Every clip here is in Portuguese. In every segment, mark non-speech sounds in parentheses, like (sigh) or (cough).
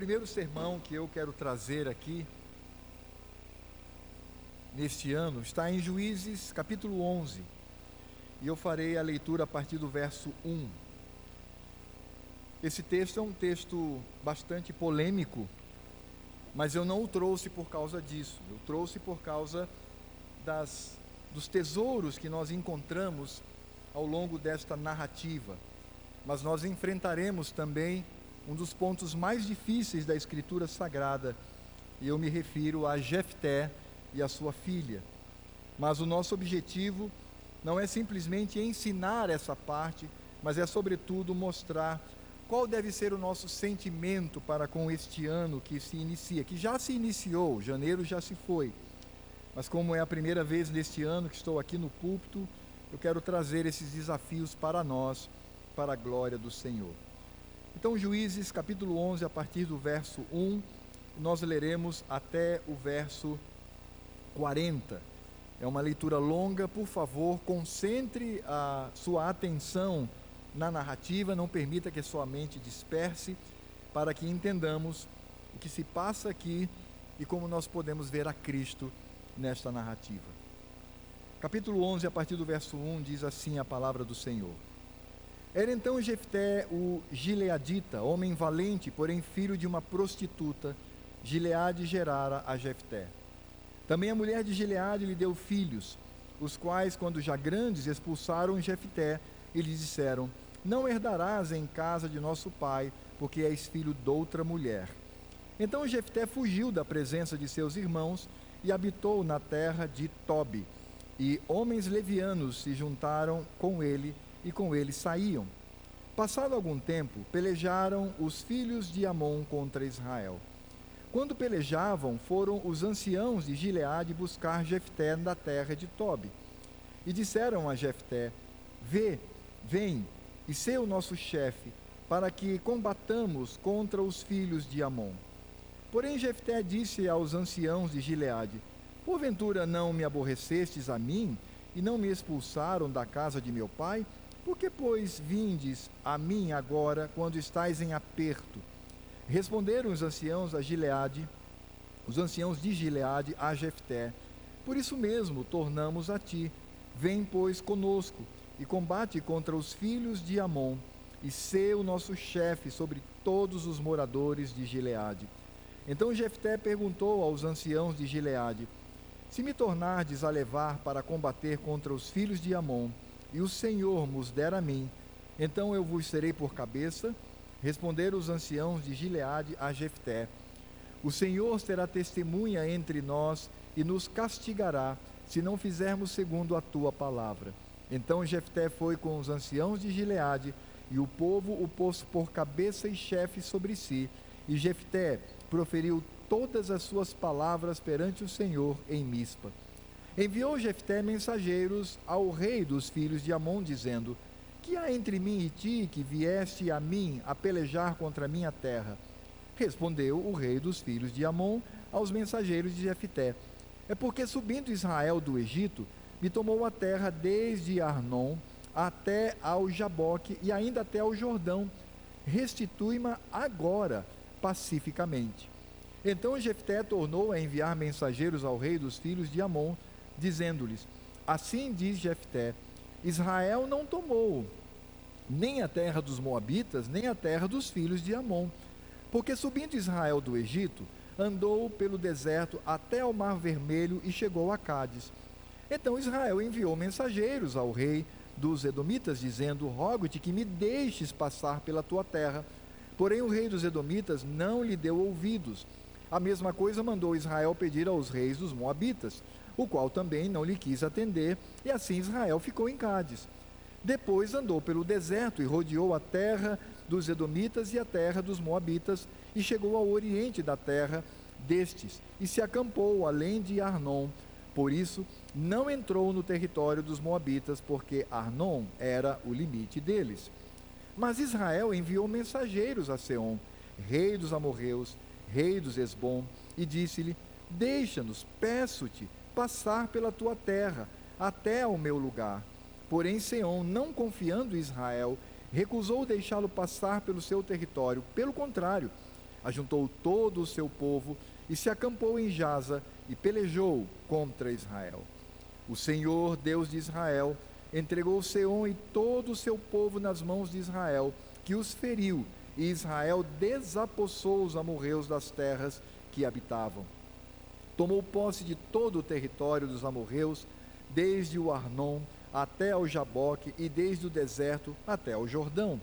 primeiro sermão que eu quero trazer aqui, neste ano, está em Juízes capítulo 11. E eu farei a leitura a partir do verso 1. Esse texto é um texto bastante polêmico, mas eu não o trouxe por causa disso. Eu trouxe por causa das, dos tesouros que nós encontramos ao longo desta narrativa. Mas nós enfrentaremos também um dos pontos mais difíceis da Escritura Sagrada, e eu me refiro a Jefté e a sua filha. Mas o nosso objetivo não é simplesmente ensinar essa parte, mas é sobretudo mostrar qual deve ser o nosso sentimento para com este ano que se inicia, que já se iniciou, janeiro já se foi. Mas como é a primeira vez neste ano que estou aqui no púlpito, eu quero trazer esses desafios para nós, para a glória do Senhor. Então, Juízes capítulo 11, a partir do verso 1, nós leremos até o verso 40. É uma leitura longa, por favor, concentre a sua atenção na narrativa, não permita que a sua mente disperse, para que entendamos o que se passa aqui e como nós podemos ver a Cristo nesta narrativa. Capítulo 11, a partir do verso 1, diz assim a palavra do Senhor. Era então Jefté o gileadita, homem valente, porém filho de uma prostituta. Gileade gerara a Jefté. Também a mulher de Gileade lhe deu filhos, os quais, quando já grandes, expulsaram Jefté e lhe disseram: Não herdarás em casa de nosso pai, porque és filho de outra mulher. Então Jefté fugiu da presença de seus irmãos e habitou na terra de Tobi. E homens levianos se juntaram com ele e com ele saíam. Passado algum tempo, pelejaram os filhos de Amon contra Israel. Quando pelejavam, foram os anciãos de Gileade buscar Jefté da terra de Tobi. E disseram a Jefté: Vê, vem e sê o nosso chefe, para que combatamos contra os filhos de Amon. Porém Jefté disse aos anciãos de Gileade: Porventura não me aborrecestes a mim e não me expulsaram da casa de meu pai? Por que, pois, vindes a mim agora, quando estáis em aperto? Responderam os anciãos a Gileade, os anciãos de Gileade a Jefté: Por isso mesmo tornamos a ti. Vem, pois, conosco e combate contra os filhos de Amon, e sê o nosso chefe sobre todos os moradores de Gileade. Então Jefté perguntou aos anciãos de Gileade: Se me tornardes a levar para combater contra os filhos de Amon, e o Senhor nos der a mim, então eu vos serei por cabeça. Responderam os anciãos de Gileade a Jefté: O Senhor será testemunha entre nós e nos castigará, se não fizermos segundo a tua palavra. Então Jefté foi com os anciãos de Gileade, e o povo o pôs por cabeça e chefe sobre si. E Jefté proferiu todas as suas palavras perante o Senhor em Mispa. Enviou Jefté mensageiros ao rei dos filhos de Amon, dizendo: Que há entre mim e ti que vieste a mim a pelejar contra a minha terra? Respondeu o rei dos filhos de Amon aos mensageiros de Jefté: É porque subindo Israel do Egito, me tomou a terra desde Arnon até ao Jaboque e ainda até ao Jordão. Restitui-me agora pacificamente. Então Jefté tornou a enviar mensageiros ao rei dos filhos de Amon, dizendo-lhes: Assim diz Jefté: Israel não tomou nem a terra dos moabitas, nem a terra dos filhos de Amon, porque subindo Israel do Egito, andou pelo deserto até ao Mar Vermelho e chegou a Cádiz. Então Israel enviou mensageiros ao rei dos Edomitas, dizendo: Rogo-te que me deixes passar pela tua terra. Porém, o rei dos Edomitas não lhe deu ouvidos. A mesma coisa mandou Israel pedir aos reis dos Moabitas o qual também não lhe quis atender, e assim Israel ficou em Cádiz. Depois andou pelo deserto e rodeou a terra dos Edomitas e a terra dos Moabitas, e chegou ao oriente da terra destes, e se acampou além de Arnon. Por isso, não entrou no território dos Moabitas, porque Arnon era o limite deles. Mas Israel enviou mensageiros a Seom, rei dos amorreus, rei dos Esbom, e disse-lhe: Deixa-nos, peço-te, passar pela tua terra, até ao meu lugar. Porém, Seom, não confiando em Israel, recusou deixá-lo passar pelo seu território. Pelo contrário, ajuntou todo o seu povo e se acampou em Jaza e pelejou contra Israel. O Senhor, Deus de Israel, entregou Seom e todo o seu povo nas mãos de Israel, que os feriu, e Israel desapossou os amorreus das terras que habitavam. Tomou posse de todo o território dos amorreus, desde o Arnon até ao Jaboque e desde o deserto até ao Jordão.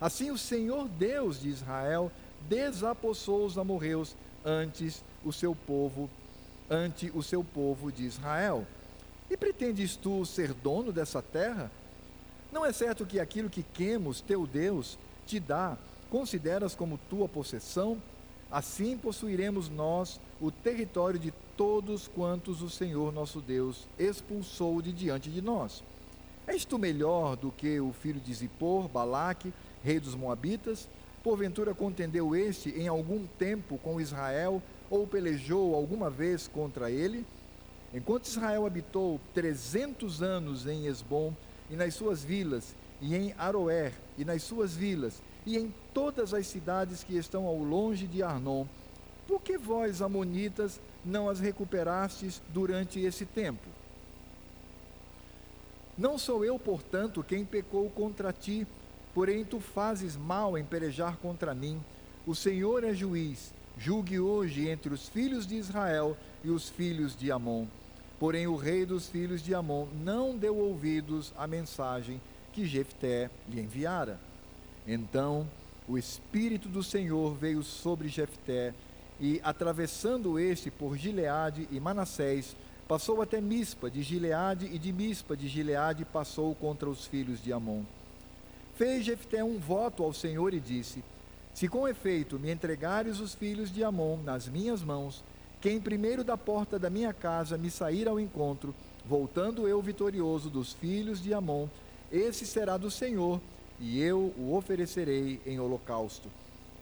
Assim o Senhor Deus de Israel desapossou os amorreus antes o seu povo, ante o seu povo de Israel. E pretendes tu ser dono dessa terra? Não é certo que aquilo que Quemos, teu Deus, te dá, consideras como tua possessão? Assim possuiremos nós o território de todos quantos o Senhor nosso Deus expulsou de diante de nós. És tu melhor do que o filho de Zippor, Balaque, rei dos Moabitas? Porventura contendeu este em algum tempo com Israel ou pelejou alguma vez contra ele? Enquanto Israel habitou trezentos anos em Esbom e nas suas vilas, e em Aroer e nas suas vilas, e em todas as cidades que estão ao longe de Arnon, por que vós, amonitas, não as recuperastes durante esse tempo? Não sou eu, portanto, quem pecou contra ti, porém tu fazes mal em pelejar contra mim. O Senhor é juiz, julgue hoje entre os filhos de Israel e os filhos de Amon. Porém o rei dos filhos de Amon não deu ouvidos à mensagem que Jefté lhe enviara. Então o espírito do Senhor veio sobre Jefté e atravessando este por Gileade e Manassés, passou até Mispa de Gileade e de Mispa de Gileade passou contra os filhos de Amon. Fez Jefté um voto ao Senhor e disse: Se com efeito me entregares os filhos de Amon nas minhas mãos, quem primeiro da porta da minha casa me sair ao encontro, voltando eu vitorioso dos filhos de Amon, esse será do Senhor, e eu o oferecerei em holocausto.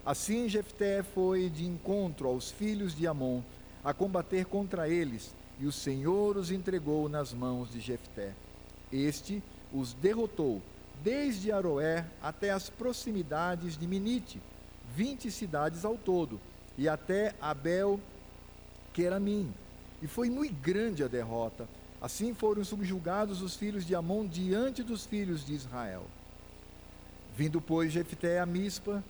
Assim Jefté foi de encontro aos filhos de Amon, a combater contra eles, e o Senhor os entregou nas mãos de Jefté. Este os derrotou desde Aroé até as proximidades de Minite, vinte cidades ao todo, e até Abel Queramim. E foi muito grande a derrota. Assim foram subjugados os filhos de Amon diante dos filhos de Israel. Vindo, pois, Jefté a Mispa,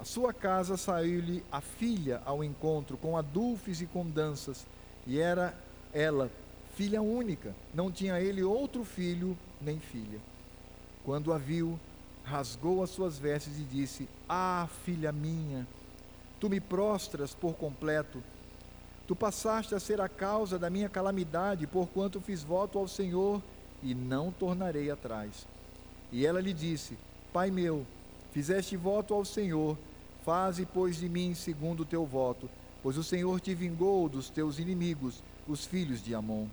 a sua casa saiu-lhe a filha ao encontro, com adulfes e com danças, e era ela filha única, não tinha ele outro filho nem filha. Quando a viu, rasgou as suas vestes e disse: Ah, filha minha, tu me prostras por completo. Tu passaste a ser a causa da minha calamidade, porquanto fiz voto ao Senhor e não tornarei atrás. E ela lhe disse: Pai meu, fizeste voto ao Senhor, faze, pois, de mim segundo o teu voto, pois o Senhor te vingou dos teus inimigos, os filhos de Amon.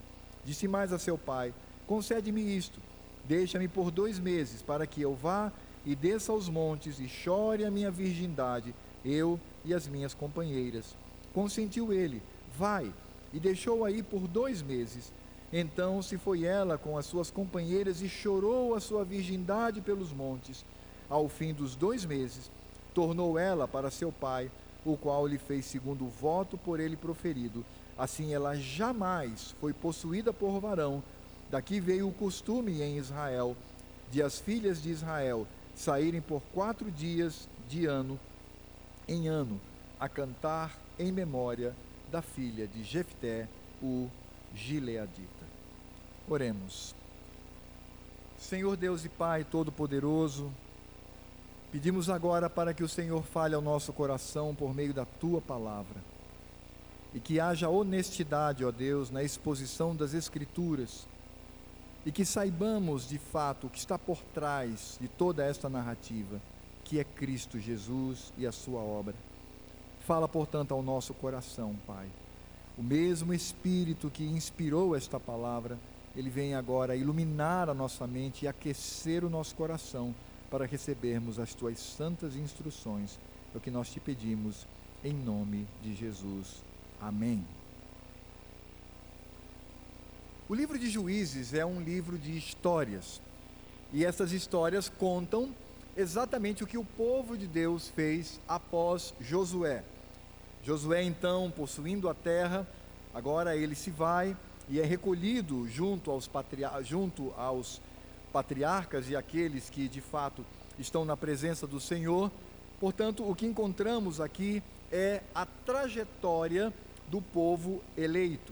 Disse mais a seu pai: Concede-me isto Deixa-me por dois meses, para que eu vá e desça aos montes e chore a minha virgindade, eu e as minhas companheiras. Consentiu ele, vai, e deixou aí por dois meses. Então se foi ela com as suas companheiras e chorou a sua virgindade pelos montes. Ao fim dos dois meses, tornou ela para seu pai, o qual lhe fez segundo o voto por ele proferido. Assim ela jamais foi possuída por varão, Daqui veio o costume em Israel de as filhas de Israel saírem por quatro dias de ano em ano a cantar em memória da filha de Jefté, o Gileadita. Oremos. Senhor Deus e Pai Todo-Poderoso, pedimos agora para que o Senhor fale ao nosso coração por meio da tua palavra. E que haja honestidade, ó Deus, na exposição das Escrituras e que saibamos de fato o que está por trás de toda esta narrativa, que é Cristo Jesus e a sua obra. Fala, portanto, ao nosso coração, Pai. O mesmo Espírito que inspirou esta palavra, ele vem agora iluminar a nossa mente e aquecer o nosso coração para recebermos as tuas santas instruções. É o que nós te pedimos, em nome de Jesus. Amém. O livro de Juízes é um livro de histórias. E essas histórias contam exatamente o que o povo de Deus fez após Josué. Josué, então, possuindo a terra, agora ele se vai e é recolhido junto aos, junto aos patriarcas e aqueles que de fato estão na presença do Senhor. Portanto, o que encontramos aqui é a trajetória do povo eleito.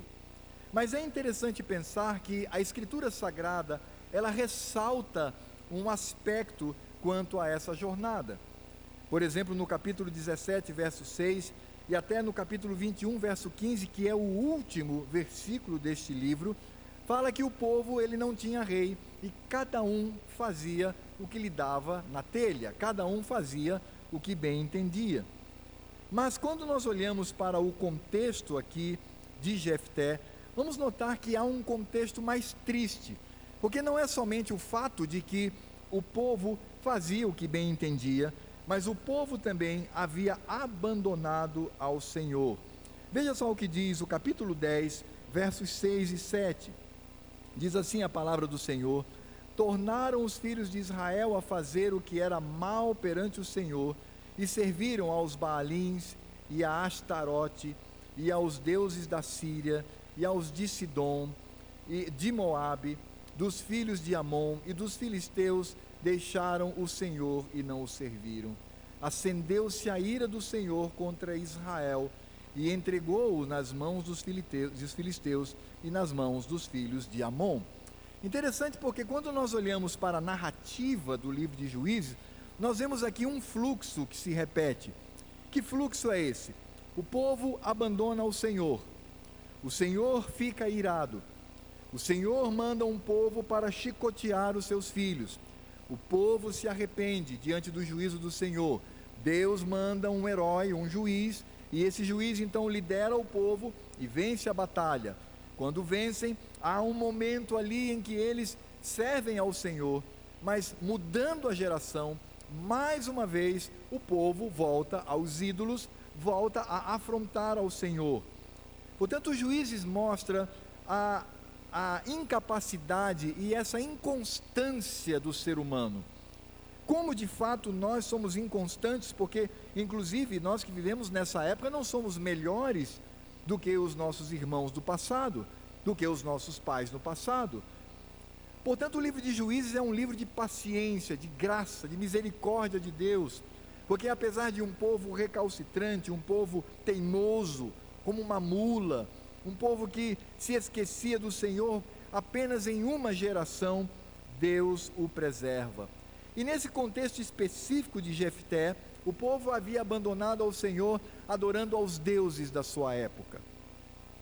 Mas é interessante pensar que a Escritura Sagrada, ela ressalta um aspecto quanto a essa jornada. Por exemplo, no capítulo 17, verso 6, e até no capítulo 21, verso 15, que é o último versículo deste livro, fala que o povo ele não tinha rei e cada um fazia o que lhe dava na telha, cada um fazia o que bem entendia. Mas quando nós olhamos para o contexto aqui de Jefté, vamos notar que há um contexto mais triste, porque não é somente o fato de que o povo fazia o que bem entendia, mas o povo também havia abandonado ao Senhor. Veja só o que diz o capítulo 10, versos 6 e 7. Diz assim a palavra do Senhor: Tornaram os filhos de Israel a fazer o que era mal perante o Senhor, e serviram aos Baalins e a Astarote, e aos deuses da Síria, e aos de Sidom, e de Moabe, dos filhos de Amon e dos filisteus, deixaram o Senhor e não o serviram. Acendeu-se a ira do Senhor contra Israel e entregou-o nas mãos dos filisteus e nas mãos dos filhos de Amon. Interessante porque quando nós olhamos para a narrativa do livro de Juízes, nós vemos aqui um fluxo que se repete. Que fluxo é esse? O povo abandona o Senhor. O Senhor fica irado. O Senhor manda um povo para chicotear os seus filhos. O povo se arrepende diante do juízo do Senhor. Deus manda um herói, um juiz, e esse juiz então lidera o povo e vence a batalha. Quando vencem, há um momento ali em que eles servem ao Senhor, mas mudando a geração, mais uma vez o povo volta aos ídolos, volta a afrontar ao Senhor. Portanto, os juízes mostra a a incapacidade e essa inconstância do ser humano. Como de fato nós somos inconstantes, porque, inclusive, nós que vivemos nessa época não somos melhores do que os nossos irmãos do passado, do que os nossos pais no passado. Portanto, o livro de Juízes é um livro de paciência, de graça, de misericórdia de Deus, porque apesar de um povo recalcitrante, um povo teimoso, como uma mula, um povo que se esquecia do Senhor apenas em uma geração, Deus o preserva. E nesse contexto específico de Jefté, o povo havia abandonado ao Senhor, adorando aos deuses da sua época.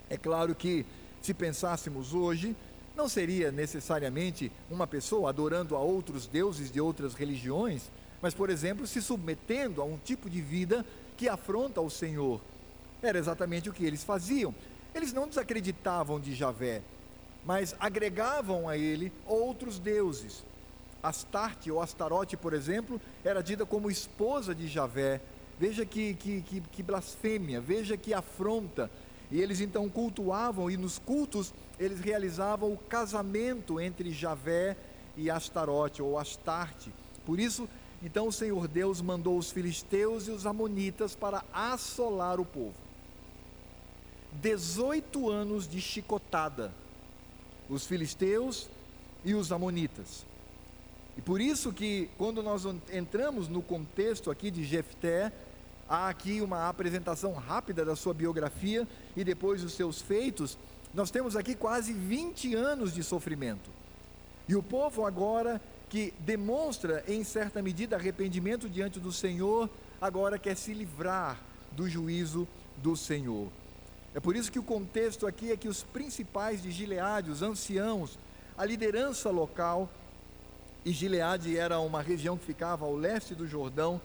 É claro que, se pensássemos hoje, não seria necessariamente uma pessoa adorando a outros deuses de outras religiões, mas, por exemplo, se submetendo a um tipo de vida que afronta o Senhor. Era exatamente o que eles faziam. Eles não desacreditavam de Javé, mas agregavam a ele outros deuses. Astarte ou Astarote, por exemplo, era dita como esposa de Javé. Veja que, que, que, que blasfêmia, veja que afronta. E eles então cultuavam, e nos cultos eles realizavam o casamento entre Javé e Astarote ou Astarte. Por isso, então o Senhor Deus mandou os filisteus e os amonitas para assolar o povo. 18 anos de chicotada, os filisteus e os amonitas. E por isso que quando nós entramos no contexto aqui de Jefté, há aqui uma apresentação rápida da sua biografia e depois os seus feitos, nós temos aqui quase 20 anos de sofrimento. E o povo agora que demonstra em certa medida arrependimento diante do Senhor, agora quer se livrar do juízo do Senhor. É por isso que o contexto aqui é que os principais de Gileade, os anciãos, a liderança local, e Gileade era uma região que ficava ao leste do Jordão,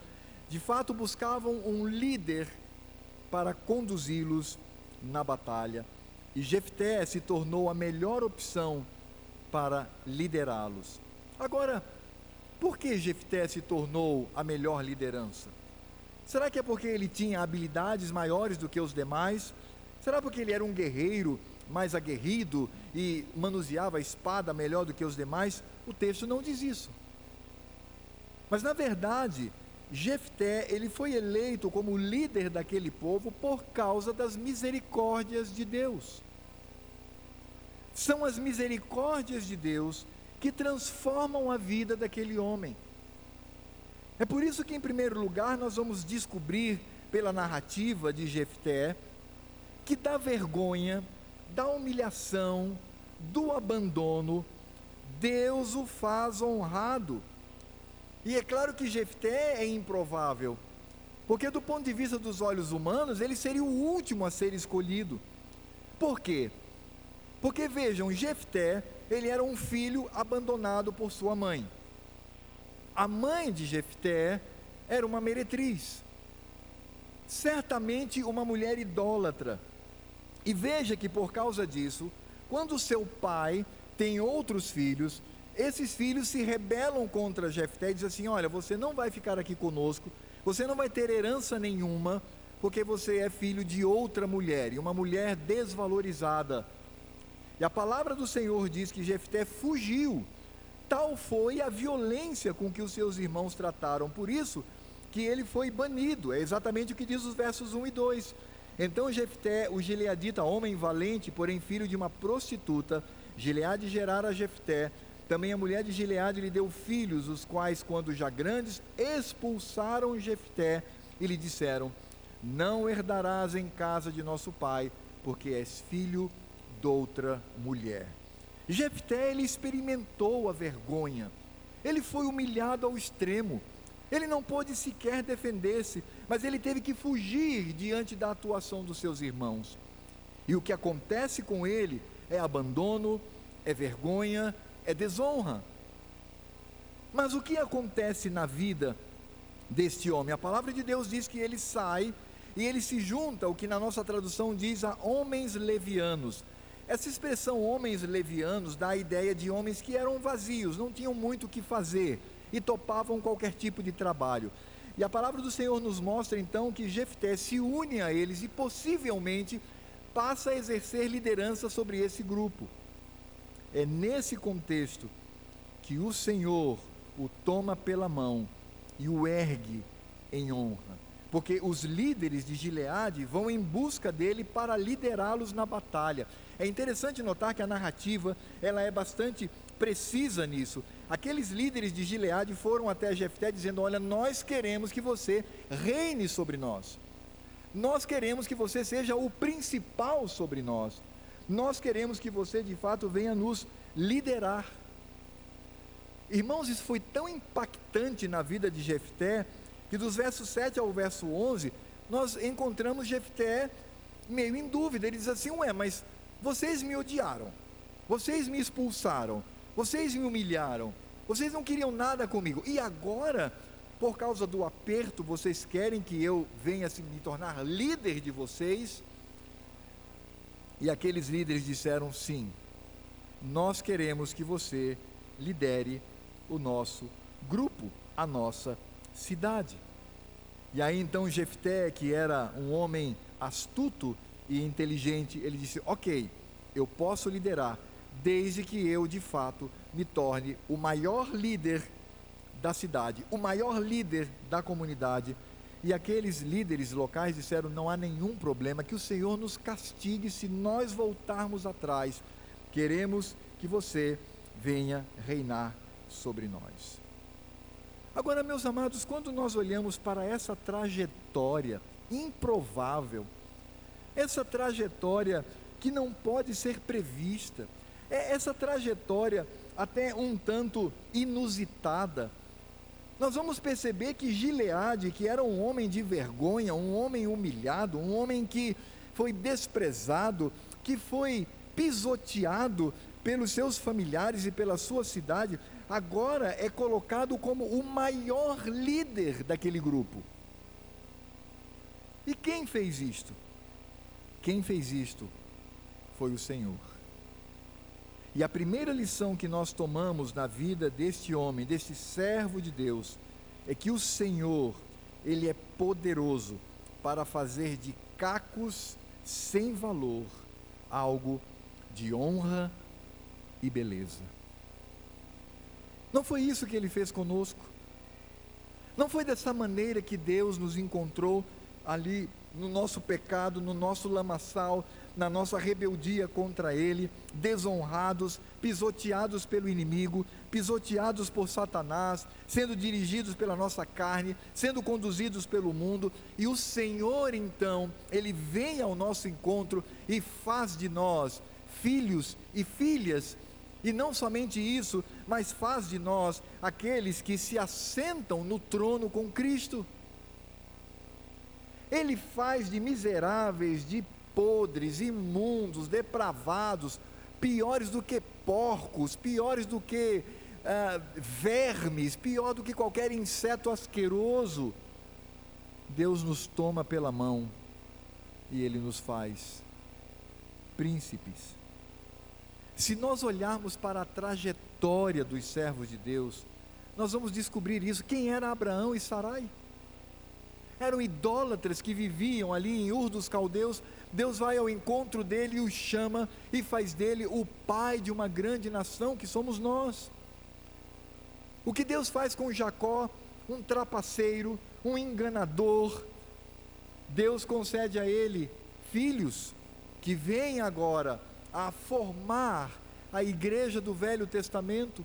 de fato buscavam um líder para conduzi-los na batalha. E Jefté se tornou a melhor opção para liderá-los. Agora, por que Jefté se tornou a melhor liderança? Será que é porque ele tinha habilidades maiores do que os demais? Será porque ele era um guerreiro mais aguerrido e manuseava a espada melhor do que os demais? O texto não diz isso. Mas na verdade, Jefté, ele foi eleito como líder daquele povo por causa das misericórdias de Deus. São as misericórdias de Deus que transformam a vida daquele homem. É por isso que, em primeiro lugar, nós vamos descobrir, pela narrativa de Jefté, que da vergonha, da humilhação, do abandono, Deus o faz honrado. E é claro que Jefté é improvável, porque do ponto de vista dos olhos humanos, ele seria o último a ser escolhido. Por quê? Porque vejam, Jefté, ele era um filho abandonado por sua mãe. A mãe de Jefté era uma meretriz. Certamente uma mulher idólatra. E veja que por causa disso, quando seu pai tem outros filhos, esses filhos se rebelam contra Jefté e dizem assim: Olha, você não vai ficar aqui conosco, você não vai ter herança nenhuma, porque você é filho de outra mulher, e uma mulher desvalorizada. E a palavra do Senhor diz que Jefté fugiu. Tal foi a violência com que os seus irmãos trataram. Por isso que ele foi banido. É exatamente o que diz os versos 1 e 2. Então Jefté, o gileadita, homem valente, porém filho de uma prostituta, Gileade gerara Jefté. Também a mulher de Gileade lhe deu filhos, os quais, quando já grandes, expulsaram Jefté e lhe disseram: Não herdarás em casa de nosso pai, porque és filho de outra mulher. Jefté ele experimentou a vergonha. Ele foi humilhado ao extremo. Ele não pôde sequer defender-se, mas ele teve que fugir diante da atuação dos seus irmãos. E o que acontece com ele é abandono, é vergonha, é desonra. Mas o que acontece na vida deste homem? A palavra de Deus diz que ele sai e ele se junta, o que na nossa tradução diz, a homens levianos. Essa expressão homens levianos dá a ideia de homens que eram vazios, não tinham muito o que fazer e topavam qualquer tipo de trabalho. E a palavra do Senhor nos mostra então que Jefté se une a eles e possivelmente passa a exercer liderança sobre esse grupo. É nesse contexto que o Senhor o toma pela mão e o ergue em honra. Porque os líderes de Gileade vão em busca dele para liderá-los na batalha. É interessante notar que a narrativa ela é bastante precisa nisso. Aqueles líderes de Gileade foram até Jefté dizendo: Olha, nós queremos que você reine sobre nós. Nós queremos que você seja o principal sobre nós. Nós queremos que você de fato venha nos liderar. Irmãos, isso foi tão impactante na vida de Jefté, que dos versos 7 ao verso 11, nós encontramos Jefté meio em dúvida. Ele diz assim: Ué, mas vocês me odiaram, vocês me expulsaram, vocês me humilharam, vocês não queriam nada comigo, e agora, por causa do aperto, vocês querem que eu venha assim, me tornar líder de vocês? E aqueles líderes disseram: sim, nós queremos que você lidere o nosso grupo, a nossa cidade. E aí então Jefté, que era um homem astuto e inteligente, ele disse: Ok, eu posso liderar, desde que eu de fato me torne o maior líder da cidade, o maior líder da comunidade e aqueles líderes locais disseram: não há nenhum problema, que o Senhor nos castigue se nós voltarmos atrás. Queremos que você venha reinar sobre nós. Agora, meus amados, quando nós olhamos para essa trajetória improvável, essa trajetória que não pode ser prevista, é essa trajetória até um tanto inusitada, nós vamos perceber que Gileade, que era um homem de vergonha, um homem humilhado, um homem que foi desprezado, que foi pisoteado pelos seus familiares e pela sua cidade, agora é colocado como o maior líder daquele grupo. E quem fez isto? Quem fez isto foi o Senhor. E a primeira lição que nós tomamos na vida deste homem, deste servo de Deus, é que o Senhor, ele é poderoso para fazer de cacos sem valor algo de honra e beleza. Não foi isso que ele fez conosco. Não foi dessa maneira que Deus nos encontrou ali no nosso pecado, no nosso lamaçal, na nossa rebeldia contra Ele, desonrados, pisoteados pelo inimigo, pisoteados por Satanás, sendo dirigidos pela nossa carne, sendo conduzidos pelo mundo, e o Senhor então, Ele vem ao nosso encontro e faz de nós filhos e filhas, e não somente isso, mas faz de nós aqueles que se assentam no trono com Cristo. Ele faz de miseráveis, de podres, imundos, depravados, piores do que porcos, piores do que uh, vermes, pior do que qualquer inseto asqueroso. Deus nos toma pela mão e Ele nos faz príncipes. Se nós olharmos para a trajetória dos servos de Deus, nós vamos descobrir isso. Quem era Abraão e Sarai? Eram idólatras que viviam ali em Ur dos Caldeus, Deus vai ao encontro dele e o chama e faz dele o pai de uma grande nação que somos nós. O que Deus faz com Jacó, um trapaceiro, um enganador, Deus concede a ele filhos que vêm agora a formar a igreja do Velho Testamento.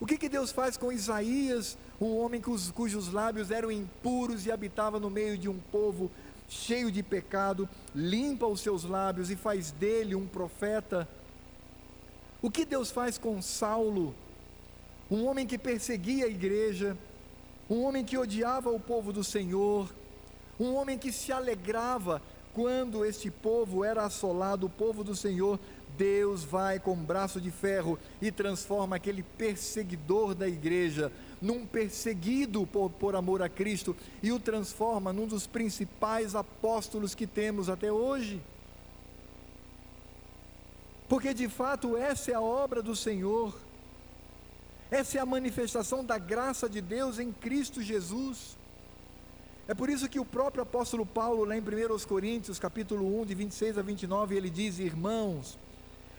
O que, que Deus faz com Isaías, um homem cujos, lábios eram impuros e habitava no meio de um povo cheio de pecado, limpa os seus lábios e faz dele um profeta. O que Deus faz com Saulo, um homem que perseguia a igreja, um homem que odiava o povo do Senhor, um homem que se alegrava quando este povo era assolado, o povo do Senhor, Deus vai com braço de ferro e transforma aquele perseguidor da igreja num perseguido por, por amor a Cristo e o transforma num dos principais apóstolos que temos até hoje. Porque de fato essa é a obra do Senhor, essa é a manifestação da graça de Deus em Cristo Jesus. É por isso que o próprio apóstolo Paulo, lá em 1 Coríntios, capítulo 1, de 26 a 29, ele diz: Irmãos,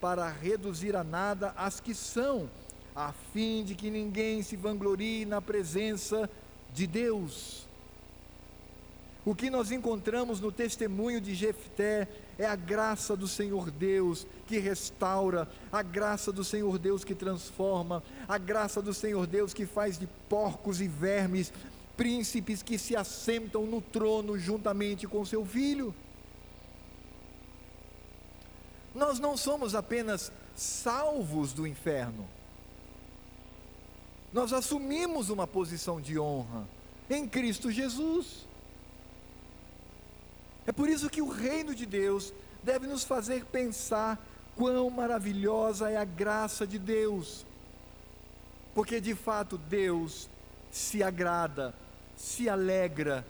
para reduzir a nada as que são, a fim de que ninguém se vanglorie na presença de Deus. O que nós encontramos no testemunho de Jefté é a graça do Senhor Deus que restaura, a graça do Senhor Deus que transforma, a graça do Senhor Deus que faz de porcos e vermes príncipes que se assentam no trono juntamente com seu filho. Nós não somos apenas salvos do inferno. Nós assumimos uma posição de honra em Cristo Jesus. É por isso que o reino de Deus deve nos fazer pensar quão maravilhosa é a graça de Deus. Porque de fato Deus se agrada, se alegra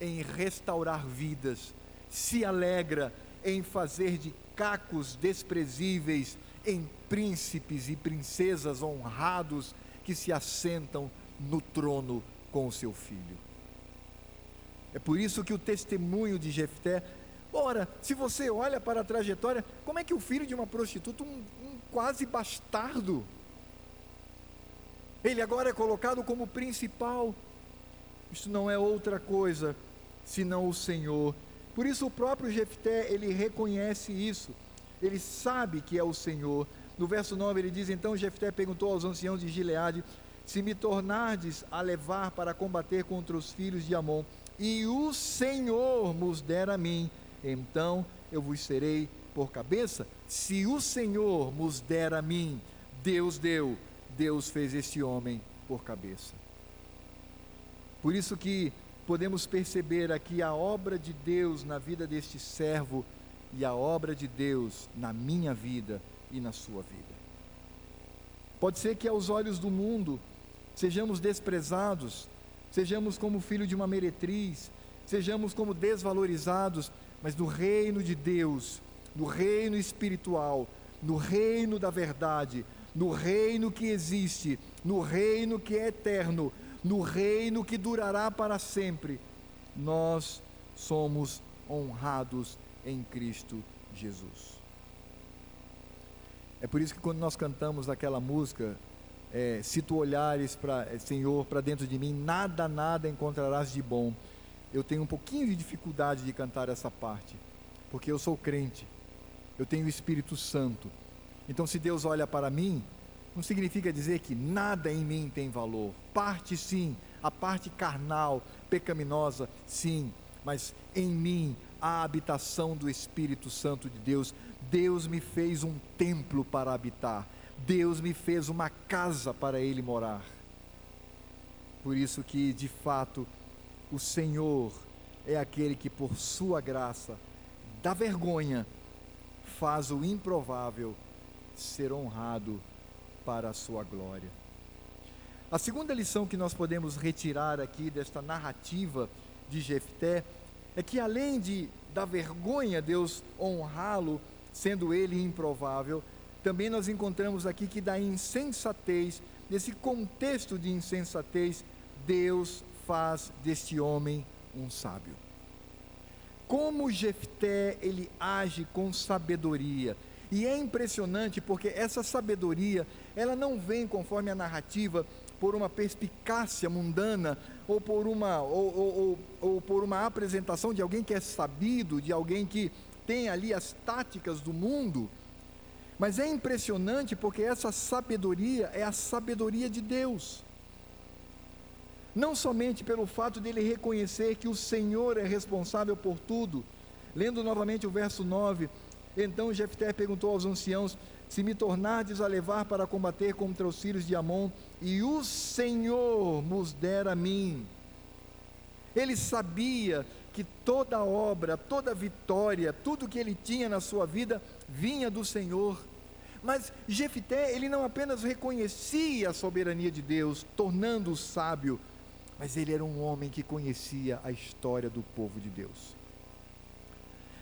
em restaurar vidas, se alegra em fazer de macacos desprezíveis em príncipes e princesas honrados que se assentam no trono com o seu filho. É por isso que o testemunho de Jefté, ora, se você olha para a trajetória, como é que o filho de uma prostituta, um, um quase bastardo, ele agora é colocado como principal. Isso não é outra coisa senão o Senhor por isso o próprio Jefté, ele reconhece isso. Ele sabe que é o Senhor. No verso 9 ele diz: Então Jefté perguntou aos anciãos de Gileade: Se me tornardes a levar para combater contra os filhos de Amon, e o Senhor nos der a mim, então eu vos serei por cabeça. Se o Senhor nos der a mim, Deus deu, Deus fez este homem por cabeça. Por isso que podemos perceber aqui a obra de Deus na vida deste servo e a obra de Deus na minha vida e na sua vida. Pode ser que aos olhos do mundo sejamos desprezados, sejamos como filho de uma meretriz, sejamos como desvalorizados, mas no reino de Deus, no reino espiritual, no reino da verdade, no reino que existe, no reino que é eterno, no reino que durará para sempre, nós somos honrados em Cristo Jesus. É por isso que quando nós cantamos aquela música, é, se tu olhares para é, Senhor para dentro de mim, nada, nada encontrarás de bom. Eu tenho um pouquinho de dificuldade de cantar essa parte, porque eu sou crente, eu tenho o Espírito Santo. Então, se Deus olha para mim, não significa dizer que nada em mim tem valor. Parte sim, a parte carnal, pecaminosa, sim, mas em mim a habitação do Espírito Santo de Deus. Deus me fez um templo para habitar. Deus me fez uma casa para ele morar. Por isso que, de fato, o Senhor é aquele que por sua graça, da vergonha, faz o improvável ser honrado para a sua glória. A segunda lição que nós podemos retirar aqui desta narrativa de Jefté é que além de da vergonha Deus honrá-lo, sendo ele improvável, também nós encontramos aqui que da insensatez, nesse contexto de insensatez, Deus faz deste homem um sábio. Como Jefté ele age com sabedoria. E é impressionante porque essa sabedoria, ela não vem conforme a narrativa por uma perspicácia mundana ou por uma, ou, ou, ou, ou por uma apresentação de alguém que é sabido, de alguém que tem ali as táticas do mundo. Mas é impressionante porque essa sabedoria é a sabedoria de Deus. Não somente pelo fato dele reconhecer que o Senhor é responsável por tudo. Lendo novamente o verso 9, então Jefté perguntou aos anciãos: Se me tornardes a levar para combater contra os filhos de Amon, e o Senhor nos der a mim. Ele sabia que toda obra, toda vitória, tudo que ele tinha na sua vida vinha do Senhor. Mas Jefté, ele não apenas reconhecia a soberania de Deus, tornando-o sábio, mas ele era um homem que conhecia a história do povo de Deus.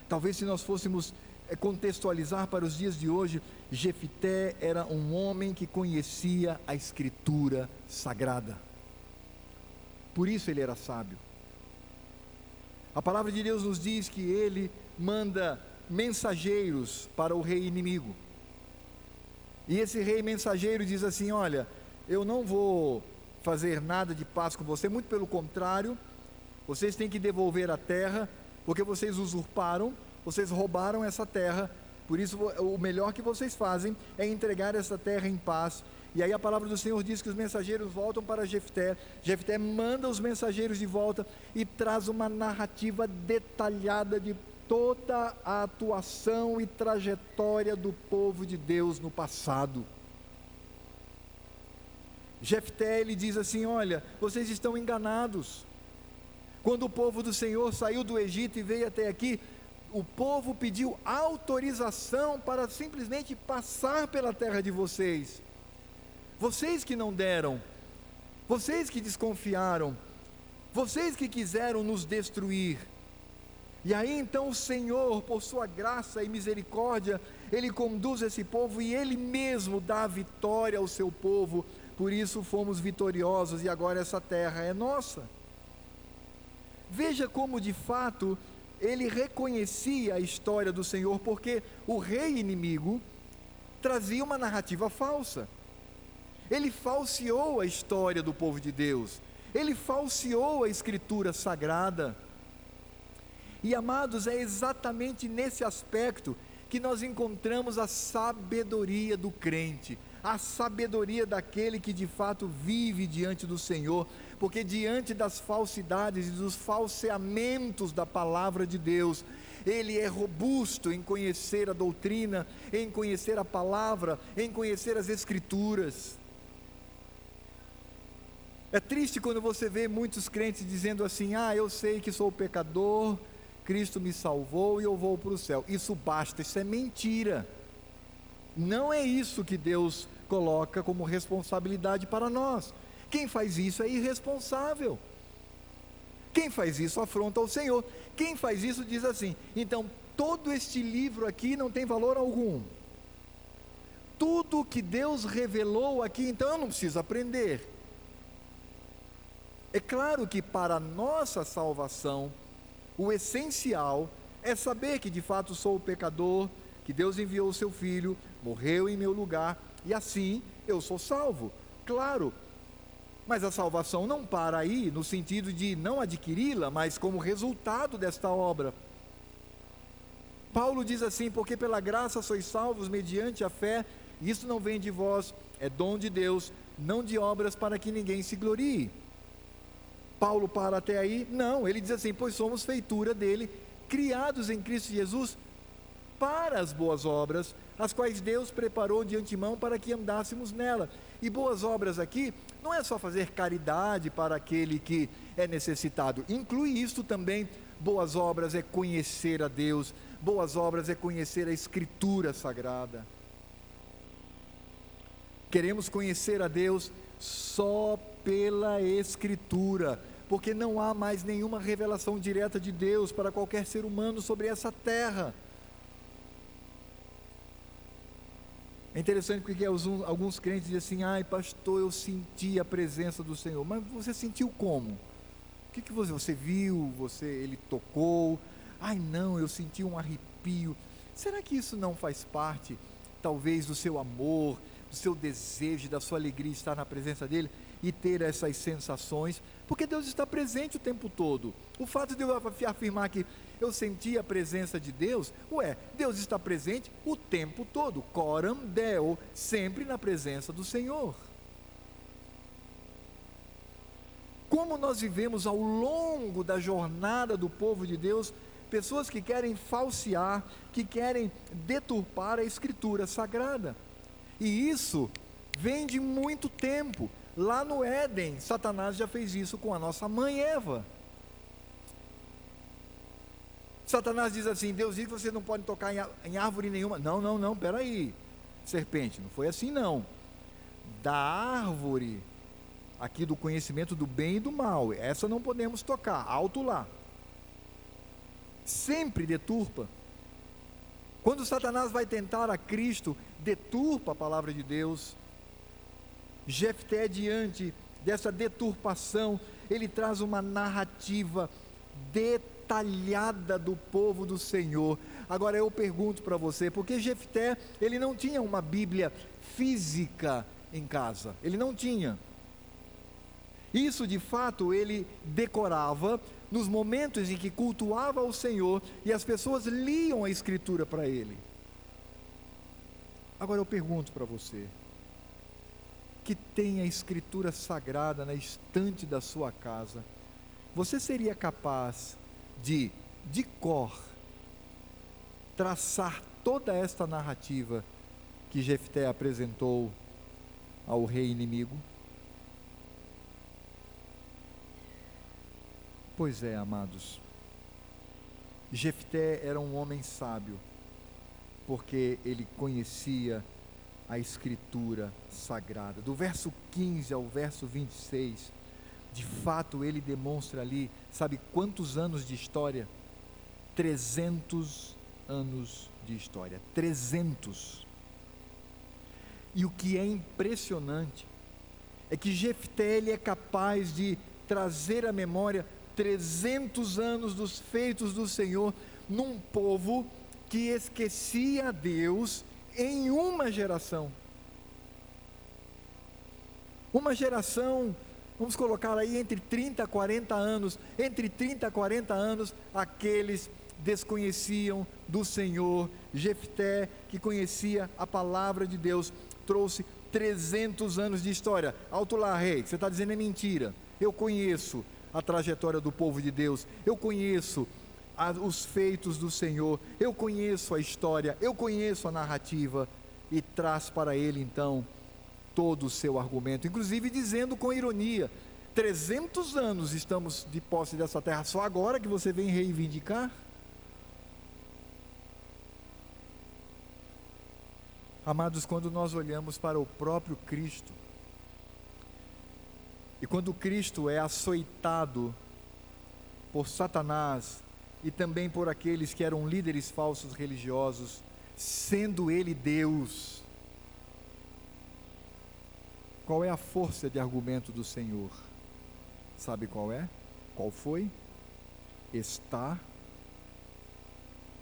Talvez se nós fôssemos contextualizar para os dias de hoje, Jefité era um homem que conhecia a escritura sagrada. Por isso ele era sábio. A palavra de Deus nos diz que ele manda mensageiros para o rei inimigo. E esse rei mensageiro diz assim: Olha, eu não vou fazer nada de paz com você, muito pelo contrário, vocês têm que devolver a terra, porque vocês usurparam vocês roubaram essa terra, por isso o melhor que vocês fazem é entregar essa terra em paz. E aí a palavra do Senhor diz que os mensageiros voltam para Jefté. Jefté manda os mensageiros de volta e traz uma narrativa detalhada de toda a atuação e trajetória do povo de Deus no passado. Jefté ele diz assim: Olha, vocês estão enganados. Quando o povo do Senhor saiu do Egito e veio até aqui, o povo pediu autorização para simplesmente passar pela terra de vocês. Vocês que não deram, vocês que desconfiaram, vocês que quiseram nos destruir. E aí então o Senhor, por sua graça e misericórdia, ele conduz esse povo e ele mesmo dá vitória ao seu povo. Por isso fomos vitoriosos e agora essa terra é nossa. Veja como de fato ele reconhecia a história do Senhor, porque o rei inimigo trazia uma narrativa falsa. Ele falseou a história do povo de Deus, ele falseou a escritura sagrada. E amados, é exatamente nesse aspecto que nós encontramos a sabedoria do crente, a sabedoria daquele que de fato vive diante do Senhor, porque diante das falsidades e dos falseamentos da palavra de Deus, ele é robusto em conhecer a doutrina, em conhecer a palavra, em conhecer as Escrituras. É triste quando você vê muitos crentes dizendo assim: Ah, eu sei que sou pecador, Cristo me salvou e eu vou para o céu. Isso basta, isso é mentira. Não é isso que Deus coloca como responsabilidade para nós. Quem faz isso é irresponsável. Quem faz isso afronta o Senhor. Quem faz isso diz assim: então todo este livro aqui não tem valor algum. Tudo que Deus revelou aqui, então eu não preciso aprender. É claro que para a nossa salvação, o essencial é saber que de fato sou o pecador, que Deus enviou o seu filho, morreu em meu lugar e assim eu sou salvo. Claro, mas a salvação não para aí, no sentido de não adquiri-la, mas como resultado desta obra. Paulo diz assim: Porque pela graça sois salvos mediante a fé, isso não vem de vós, é dom de Deus, não de obras para que ninguém se glorie. Paulo para até aí? Não, ele diz assim: Pois somos feitura dele, criados em Cristo Jesus para as boas obras, as quais Deus preparou de antemão para que andássemos nela. E boas obras aqui não é só fazer caridade para aquele que é necessitado, inclui isto também. Boas obras é conhecer a Deus, boas obras é conhecer a Escritura Sagrada. Queremos conhecer a Deus só pela Escritura, porque não há mais nenhuma revelação direta de Deus para qualquer ser humano sobre essa terra. É interessante porque alguns crentes dizem assim: ai, pastor, eu senti a presença do Senhor. Mas você sentiu como? O que, que você, você viu? Você, ele tocou? Ai, não, eu senti um arrepio. Será que isso não faz parte, talvez, do seu amor, do seu desejo, da sua alegria estar na presença dele e ter essas sensações? Porque Deus está presente o tempo todo. O fato de eu afirmar que eu senti a presença de Deus, ué, Deus está presente o tempo todo, coram deo, sempre na presença do Senhor. Como nós vivemos ao longo da jornada do povo de Deus, pessoas que querem falsear, que querem deturpar a Escritura Sagrada. E isso vem de muito tempo. Lá no Éden, Satanás já fez isso com a nossa mãe Eva. Satanás diz assim: Deus diz que você não pode tocar em árvore nenhuma. Não, não, não, peraí, serpente, não foi assim não. Da árvore, aqui do conhecimento do bem e do mal, essa não podemos tocar, alto lá. Sempre deturpa. Quando Satanás vai tentar a Cristo, deturpa a palavra de Deus, Jefté, diante dessa deturpação, ele traz uma narrativa detalhada do povo do Senhor. Agora eu pergunto para você, porque Jefté, ele não tinha uma Bíblia física em casa, ele não tinha. Isso de fato ele decorava nos momentos em que cultuava o Senhor e as pessoas liam a Escritura para ele. Agora eu pergunto para você, que tem a escritura sagrada na estante da sua casa, você seria capaz de, de cor, traçar toda esta narrativa que Jefté apresentou ao rei inimigo? Pois é, amados. Jefté era um homem sábio, porque ele conhecia a Escritura Sagrada. Do verso 15 ao verso 26, de fato ele demonstra ali, sabe quantos anos de história? 300 anos de história. 300. E o que é impressionante é que Jefté ele é capaz de trazer à memória 300 anos dos feitos do Senhor num povo que esquecia Deus em uma geração. Uma geração, vamos colocar aí entre 30 a 40 anos, entre 30 a 40 anos, aqueles desconheciam do Senhor. Jefté, que conhecia a palavra de Deus, trouxe 300 anos de história. Alto lá, rei, você está dizendo é mentira. Eu conheço a trajetória do povo de Deus, eu conheço os feitos do Senhor, eu conheço a história, eu conheço a narrativa, e traz para ele então todo o seu argumento, inclusive dizendo com ironia: 300 anos estamos de posse dessa terra, só agora que você vem reivindicar? Amados, quando nós olhamos para o próprio Cristo, e quando Cristo é açoitado por Satanás e também por aqueles que eram líderes falsos religiosos, sendo ele Deus. Qual é a força de argumento do Senhor? Sabe qual é? Qual foi? Está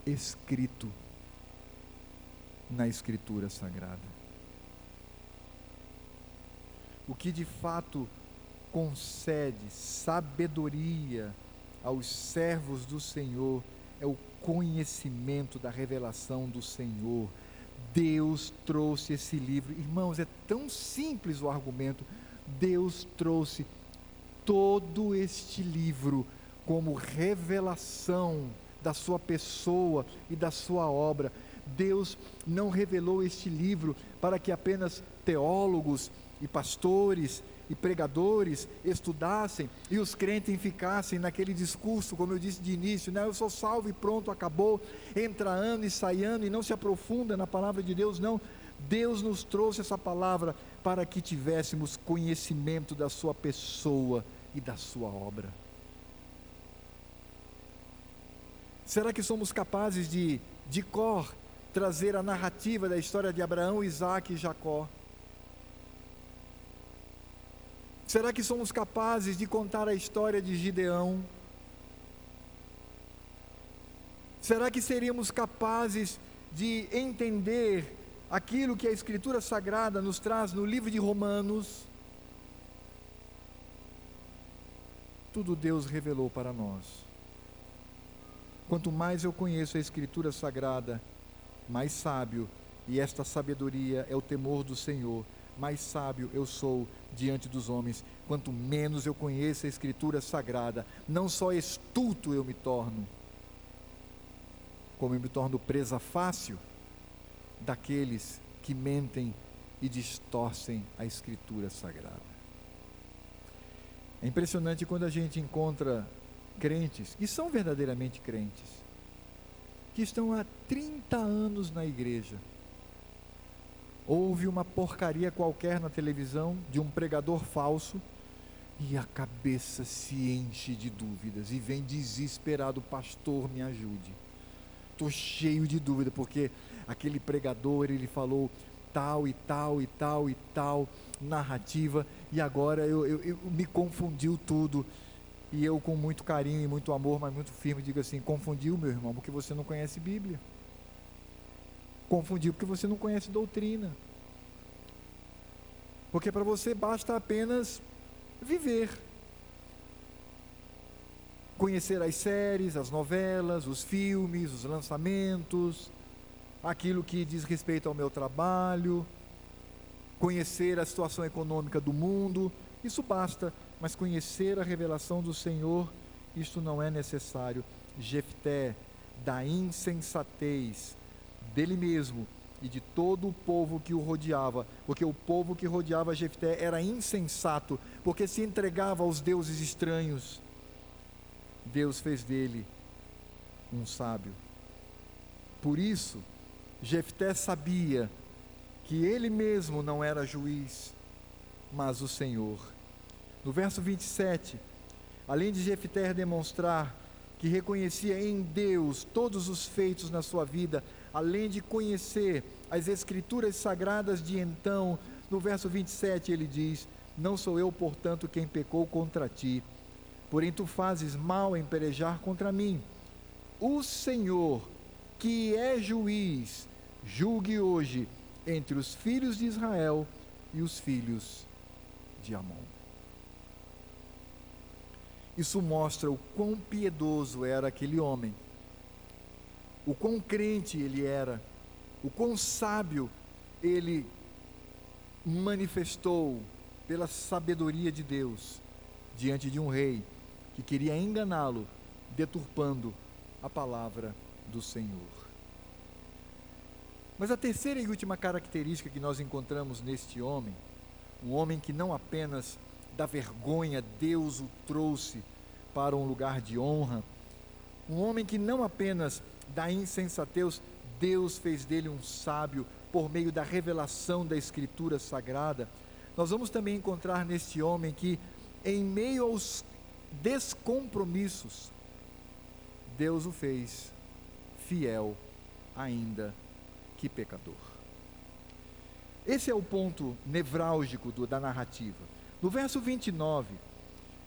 escrito na Escritura Sagrada. O que de fato concede sabedoria aos servos do Senhor é o conhecimento da revelação do Senhor. Deus trouxe esse livro. Irmãos, é tão simples o argumento. Deus trouxe todo este livro como revelação da sua pessoa e da sua obra. Deus não revelou este livro para que apenas teólogos e pastores e pregadores estudassem e os crentes ficassem naquele discurso, como eu disse de início, né? eu sou salvo e pronto, acabou, entra ano e sai ano e não se aprofunda na palavra de Deus, não. Deus nos trouxe essa palavra para que tivéssemos conhecimento da Sua pessoa e da Sua obra. Será que somos capazes de, de cor, trazer a narrativa da história de Abraão, Isaac e Jacó? Será que somos capazes de contar a história de Gideão? Será que seríamos capazes de entender aquilo que a Escritura Sagrada nos traz no livro de Romanos? Tudo Deus revelou para nós. Quanto mais eu conheço a Escritura Sagrada, mais sábio, e esta sabedoria é o temor do Senhor mais sábio eu sou diante dos homens, quanto menos eu conheço a Escritura Sagrada, não só estulto eu me torno, como eu me torno presa fácil daqueles que mentem e distorcem a Escritura Sagrada. É impressionante quando a gente encontra crentes, que são verdadeiramente crentes, que estão há 30 anos na igreja, Houve uma porcaria qualquer na televisão de um pregador falso e a cabeça se enche de dúvidas e vem desesperado, pastor, me ajude. Estou cheio de dúvida porque aquele pregador ele falou tal e tal e tal e tal narrativa e agora eu, eu, eu me confundiu tudo e eu com muito carinho e muito amor, mas muito firme digo assim, confundiu meu irmão porque você não conhece Bíblia. Confundiu porque você não conhece doutrina. Porque para você basta apenas viver. Conhecer as séries, as novelas, os filmes, os lançamentos, aquilo que diz respeito ao meu trabalho, conhecer a situação econômica do mundo, isso basta, mas conhecer a revelação do Senhor, isto não é necessário. Jefté, da insensatez, dele mesmo e de todo o povo que o rodeava, porque o povo que rodeava Jefté era insensato, porque se entregava aos deuses estranhos. Deus fez dele um sábio. Por isso, Jefté sabia que ele mesmo não era juiz, mas o Senhor. No verso 27, além de Jefté demonstrar que reconhecia em Deus todos os feitos na sua vida, além de conhecer as escrituras sagradas de então, no verso 27 ele diz: Não sou eu, portanto, quem pecou contra ti, porém tu fazes mal em pelejar contra mim. O Senhor, que é juiz, julgue hoje entre os filhos de Israel e os filhos de Amon. Isso mostra o quão piedoso era aquele homem o quão crente ele era, o quão sábio ele manifestou pela sabedoria de Deus diante de um rei que queria enganá-lo, deturpando a palavra do Senhor. Mas a terceira e última característica que nós encontramos neste homem, um homem que não apenas da vergonha Deus o trouxe para um lugar de honra, um homem que não apenas da insensatez, Deus fez dele um sábio por meio da revelação da Escritura Sagrada. Nós vamos também encontrar neste homem que, em meio aos descompromissos, Deus o fez fiel, ainda que pecador. Esse é o ponto nevrálgico do, da narrativa. No verso 29,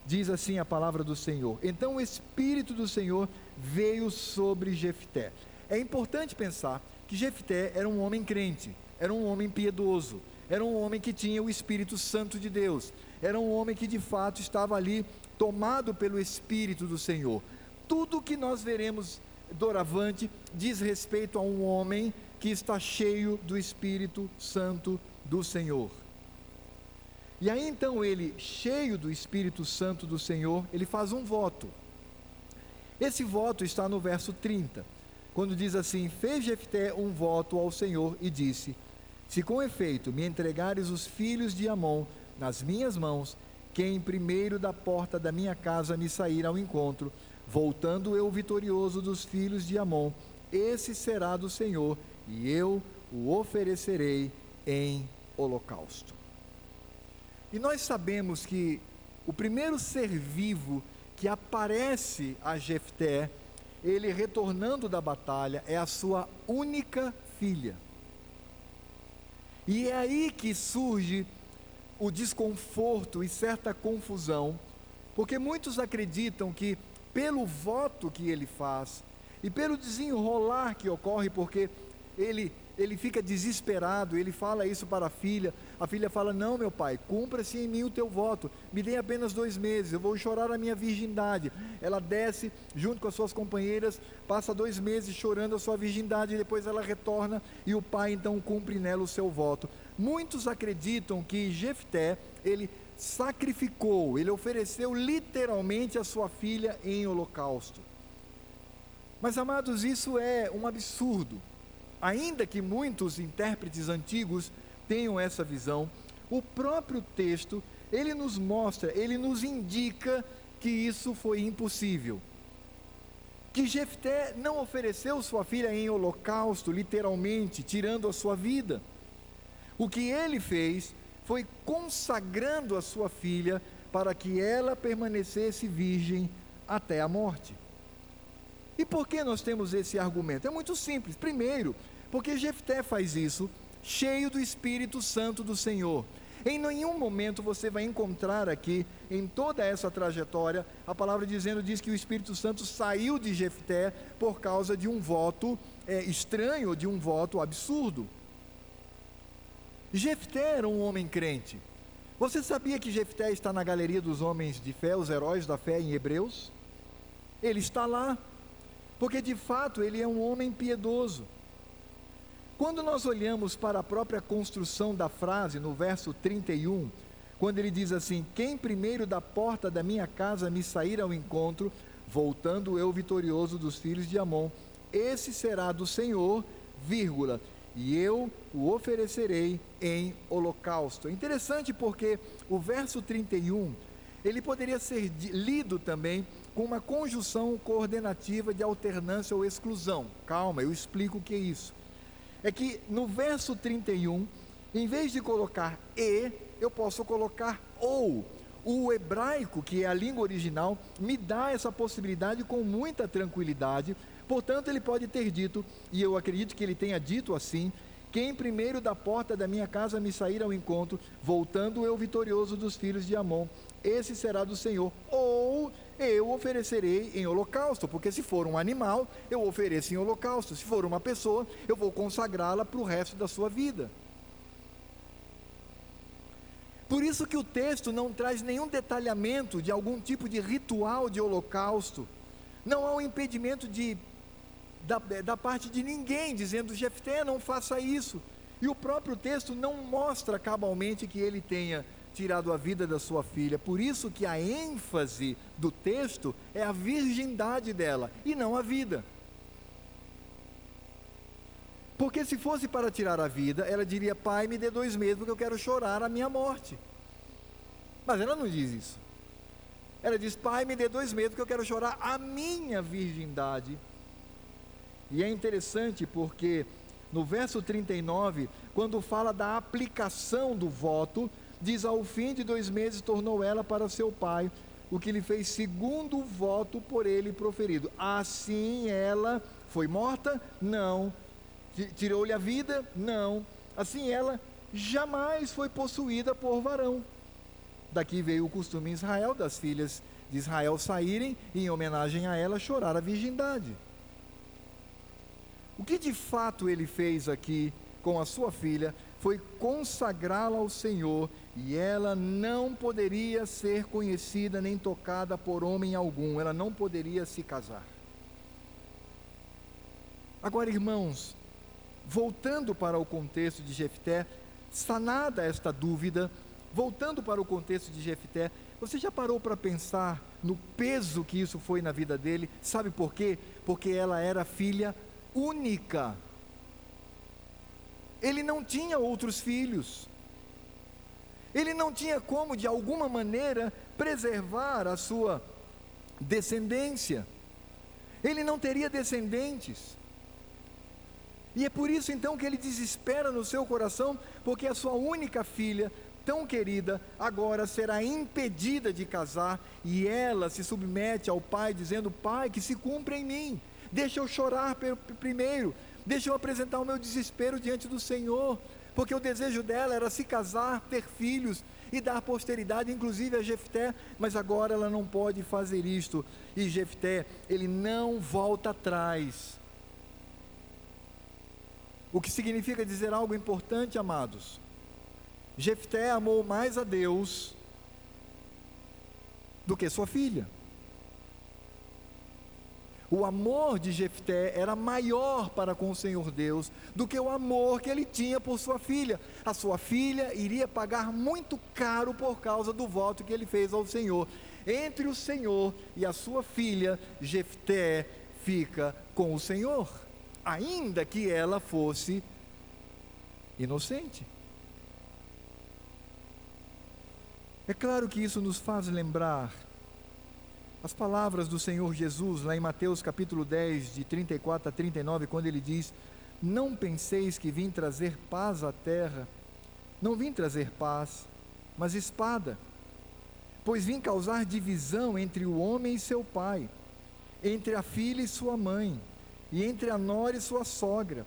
diz assim a palavra do Senhor: Então o Espírito do Senhor veio sobre Jefté. É importante pensar que Jefté era um homem crente, era um homem piedoso, era um homem que tinha o Espírito Santo de Deus, era um homem que de fato estava ali tomado pelo Espírito do Senhor. Tudo que nós veremos doravante diz respeito a um homem que está cheio do Espírito Santo do Senhor. E aí então ele, cheio do Espírito Santo do Senhor, ele faz um voto. Esse voto está no verso 30, quando diz assim: Fez Jefté um voto ao Senhor e disse: Se com efeito me entregares os filhos de Amon nas minhas mãos, quem primeiro da porta da minha casa me sair ao encontro, voltando eu vitorioso dos filhos de Amon, esse será do Senhor, e eu o oferecerei em holocausto. E nós sabemos que o primeiro ser vivo que aparece a Jefté, ele retornando da batalha, é a sua única filha. E é aí que surge o desconforto e certa confusão, porque muitos acreditam que pelo voto que ele faz e pelo desenrolar que ocorre, porque ele ele fica desesperado, ele fala isso para a filha. A filha fala: Não, meu pai, cumpra-se em mim o teu voto, me dê apenas dois meses, eu vou chorar a minha virgindade. Ela desce junto com as suas companheiras, passa dois meses chorando a sua virgindade, e depois ela retorna e o pai então cumpre nela o seu voto. Muitos acreditam que Jefté, ele sacrificou, ele ofereceu literalmente a sua filha em holocausto. Mas amados, isso é um absurdo ainda que muitos intérpretes antigos tenham essa visão, o próprio texto, ele nos mostra, ele nos indica que isso foi impossível. Que Jefté não ofereceu sua filha em holocausto, literalmente, tirando a sua vida. O que ele fez foi consagrando a sua filha para que ela permanecesse virgem até a morte. E por que nós temos esse argumento? É muito simples. Primeiro, porque Jefté faz isso cheio do Espírito Santo do Senhor. Em nenhum momento você vai encontrar aqui, em toda essa trajetória, a palavra dizendo diz que o Espírito Santo saiu de Jefté por causa de um voto é, estranho, de um voto absurdo. Jefté era um homem crente. Você sabia que Jefté está na galeria dos homens de fé, os heróis da fé em Hebreus? Ele está lá, porque de fato ele é um homem piedoso. Quando nós olhamos para a própria construção da frase, no verso 31, quando ele diz assim: Quem primeiro da porta da minha casa me sair ao encontro, voltando eu vitorioso dos filhos de Amon, esse será do Senhor, vírgula, e eu o oferecerei em holocausto. É interessante porque o verso 31, ele poderia ser lido também com uma conjunção coordenativa de alternância ou exclusão. Calma, eu explico o que é isso é que no verso 31, em vez de colocar e, eu posso colocar ou. O hebraico, que é a língua original, me dá essa possibilidade com muita tranquilidade. Portanto, ele pode ter dito, e eu acredito que ele tenha dito assim: quem primeiro da porta da minha casa me sair ao encontro, voltando eu vitorioso dos filhos de Amon, esse será do Senhor. Ou eu oferecerei em holocausto, porque se for um animal, eu ofereço em holocausto, se for uma pessoa, eu vou consagrá-la para o resto da sua vida. Por isso que o texto não traz nenhum detalhamento de algum tipo de ritual de holocausto. Não há um impedimento de, da, da parte de ninguém dizendo, Jefté, não faça isso. E o próprio texto não mostra cabalmente que ele tenha tirado a vida da sua filha. Por isso que a ênfase do texto é a virgindade dela e não a vida. Porque se fosse para tirar a vida, ela diria: Pai, me dê dois meses, porque eu quero chorar a minha morte. Mas ela não diz isso. Ela diz: Pai, me dê dois meses, porque eu quero chorar a minha virgindade. E é interessante porque no verso 39, quando fala da aplicação do voto, diz: Ao fim de dois meses tornou ela para seu pai, o que lhe fez segundo o voto por ele proferido. Assim ela foi morta? Não. Tirou-lhe a vida? Não. Assim ela jamais foi possuída por varão. Daqui veio o costume em Israel das filhas de Israel saírem e, em homenagem a ela, chorar a virgindade. O que de fato ele fez aqui com a sua filha foi consagrá-la ao Senhor e ela não poderia ser conhecida nem tocada por homem algum, ela não poderia se casar. Agora, irmãos, voltando para o contexto de Jefté, sanada esta dúvida, voltando para o contexto de Jefté, você já parou para pensar no peso que isso foi na vida dele? Sabe por quê? Porque ela era filha única. Ele não tinha outros filhos. Ele não tinha como, de alguma maneira, preservar a sua descendência. Ele não teria descendentes. E é por isso então que ele desespera no seu coração, porque a sua única filha, tão querida, agora será impedida de casar, e ela se submete ao pai, dizendo: Pai, que se cumpra em mim, deixa eu chorar primeiro, deixa eu apresentar o meu desespero diante do Senhor, porque o desejo dela era se casar, ter filhos e dar posteridade, inclusive a Jefté, mas agora ela não pode fazer isto, e Jefté, ele não volta atrás. O que significa dizer algo importante, amados. Jefté amou mais a Deus do que sua filha. O amor de Jefté era maior para com o Senhor Deus do que o amor que ele tinha por sua filha. A sua filha iria pagar muito caro por causa do voto que ele fez ao Senhor. Entre o Senhor e a sua filha, Jefté fica com o Senhor ainda que ela fosse inocente. É claro que isso nos faz lembrar as palavras do Senhor Jesus lá em Mateus capítulo 10, de 34 a 39, quando ele diz: Não penseis que vim trazer paz à terra, não vim trazer paz, mas espada, pois vim causar divisão entre o homem e seu pai, entre a filha e sua mãe e entre a nora e sua sogra.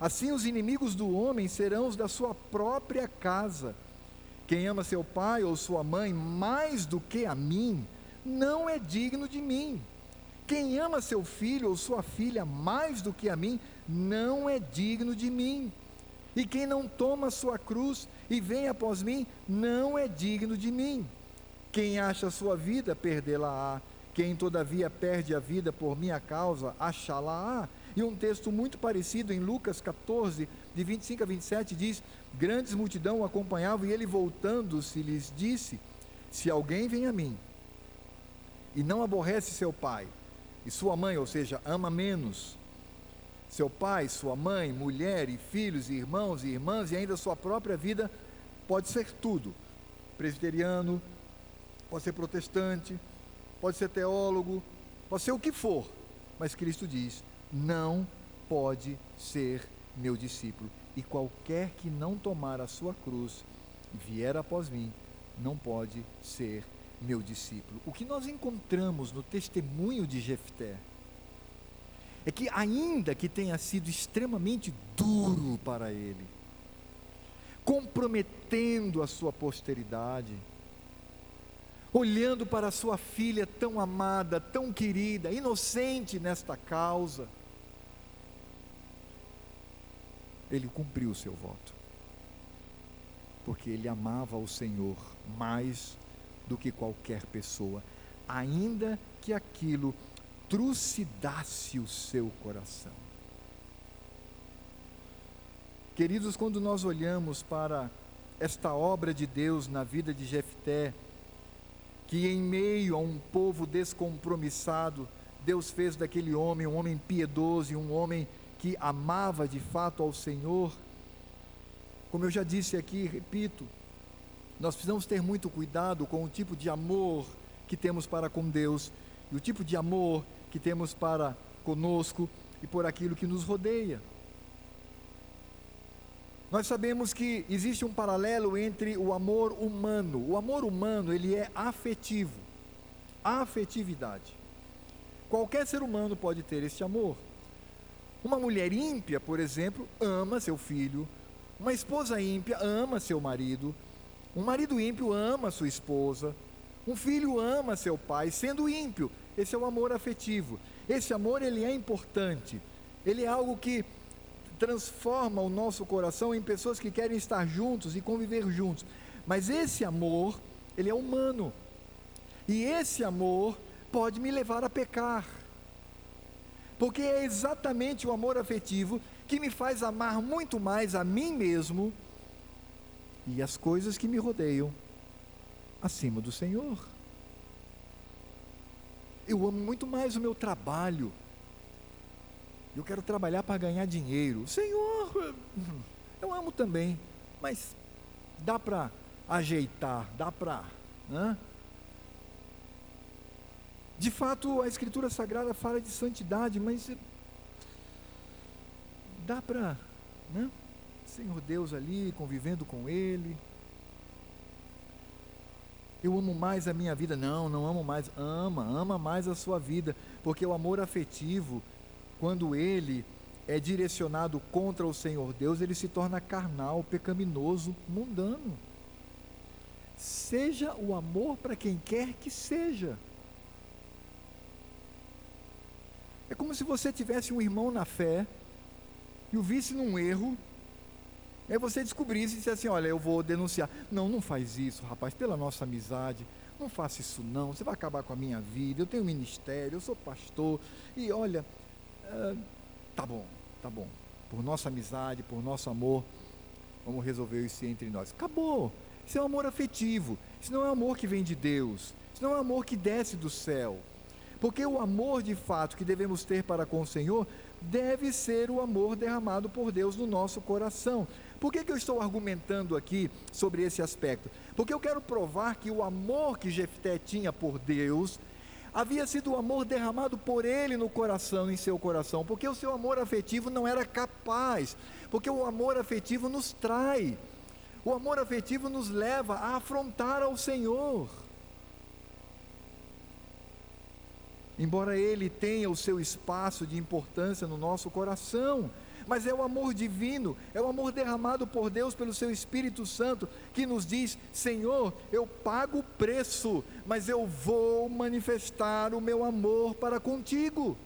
Assim os inimigos do homem serão os da sua própria casa. Quem ama seu pai ou sua mãe mais do que a mim, não é digno de mim. Quem ama seu filho ou sua filha mais do que a mim, não é digno de mim. E quem não toma sua cruz e vem após mim, não é digno de mim. Quem acha sua vida, perdê-la-á quem todavia perde a vida por minha causa, achá-la-á. E um texto muito parecido em Lucas 14, de 25 a 27, diz: Grandes multidão o acompanhavam, e ele voltando-se lhes disse: Se alguém vem a mim e não aborrece seu pai e sua mãe, ou seja, ama menos seu pai, sua mãe, mulher e filhos, e irmãos e irmãs, e ainda sua própria vida, pode ser tudo: presbiteriano, pode ser protestante, pode ser teólogo, pode ser o que for, mas Cristo diz: não pode ser meu discípulo. E qualquer que não tomar a sua cruz e vier após mim, não pode ser meu discípulo. O que nós encontramos no testemunho de Jefté é que, ainda que tenha sido extremamente duro para ele, comprometendo a sua posteridade, olhando para sua filha tão amada, tão querida, inocente nesta causa, ele cumpriu o seu voto. Porque ele amava o Senhor mais do que qualquer pessoa, ainda que aquilo trucidasse o seu coração. Queridos, quando nós olhamos para esta obra de Deus na vida de Jefté, que em meio a um povo descompromissado, Deus fez daquele homem um homem piedoso e um homem que amava de fato ao Senhor. Como eu já disse aqui, repito, nós precisamos ter muito cuidado com o tipo de amor que temos para com Deus e o tipo de amor que temos para conosco e por aquilo que nos rodeia. Nós sabemos que existe um paralelo entre o amor humano. O amor humano, ele é afetivo. afetividade. Qualquer ser humano pode ter este amor. Uma mulher ímpia, por exemplo, ama seu filho. Uma esposa ímpia ama seu marido. Um marido ímpio ama sua esposa. Um filho ama seu pai, sendo ímpio. Esse é o amor afetivo. Esse amor ele é importante. Ele é algo que transforma o nosso coração em pessoas que querem estar juntos e conviver juntos. Mas esse amor, ele é humano. E esse amor pode me levar a pecar. Porque é exatamente o amor afetivo que me faz amar muito mais a mim mesmo e as coisas que me rodeiam acima do Senhor. Eu amo muito mais o meu trabalho. Eu quero trabalhar para ganhar dinheiro. Senhor, (laughs) eu amo também, mas dá para ajeitar, dá para. Né? De fato, a Escritura Sagrada fala de santidade, mas dá para, né? Senhor Deus ali, convivendo com Ele. Eu amo mais a minha vida. Não, não amo mais. Ama, ama mais a sua vida. Porque o amor afetivo, quando ele é direcionado contra o Senhor Deus, ele se torna carnal, pecaminoso, mundano. Seja o amor para quem quer que seja. É como se você tivesse um irmão na fé e o visse num erro, aí você descobrisse e disse assim: Olha, eu vou denunciar. Não, não faz isso, rapaz, pela nossa amizade. Não faça isso, não. Você vai acabar com a minha vida. Eu tenho ministério, eu sou pastor. E olha, uh, tá bom, tá bom. Por nossa amizade, por nosso amor, vamos resolver isso entre nós. Acabou. Isso é um amor afetivo. Isso não é um amor que vem de Deus. Isso não é um amor que desce do céu. Porque o amor de fato que devemos ter para com o Senhor deve ser o amor derramado por Deus no nosso coração. Por que, que eu estou argumentando aqui sobre esse aspecto? Porque eu quero provar que o amor que Jefté tinha por Deus havia sido o amor derramado por ele no coração, em seu coração, porque o seu amor afetivo não era capaz, porque o amor afetivo nos trai, o amor afetivo nos leva a afrontar ao Senhor. embora ele tenha o seu espaço de importância no nosso coração, mas é o amor divino, é o amor derramado por Deus pelo seu Espírito Santo que nos diz: Senhor, eu pago o preço, mas eu vou manifestar o meu amor para contigo.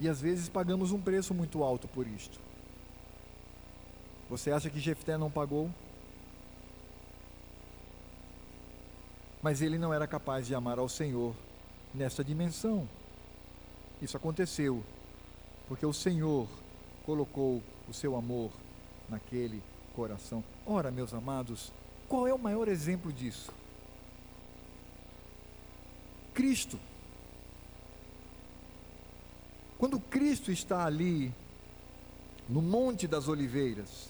E às vezes pagamos um preço muito alto por isto. Você acha que Jefté não pagou? mas ele não era capaz de amar ao Senhor nessa dimensão. Isso aconteceu porque o Senhor colocou o seu amor naquele coração. Ora, meus amados, qual é o maior exemplo disso? Cristo. Quando Cristo está ali, no Monte das Oliveiras,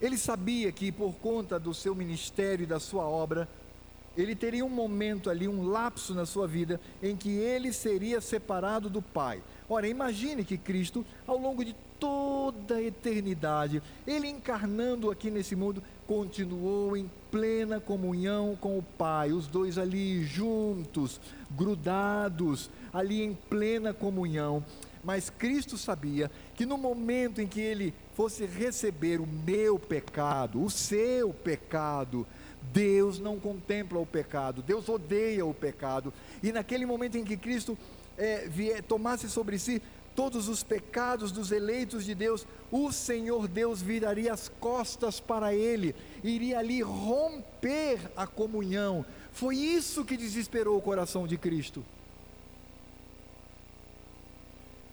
ele sabia que por conta do seu ministério e da sua obra, ele teria um momento ali, um lapso na sua vida, em que ele seria separado do Pai. Ora, imagine que Cristo, ao longo de toda a eternidade, ele encarnando aqui nesse mundo, continuou em plena comunhão com o Pai, os dois ali juntos, grudados, ali em plena comunhão. Mas Cristo sabia que no momento em que ele fosse receber o meu pecado, o seu pecado, Deus não contempla o pecado, Deus odeia o pecado. E naquele momento em que Cristo é, vier, tomasse sobre si todos os pecados dos eleitos de Deus, o Senhor Deus viraria as costas para ele, iria ali romper a comunhão. Foi isso que desesperou o coração de Cristo.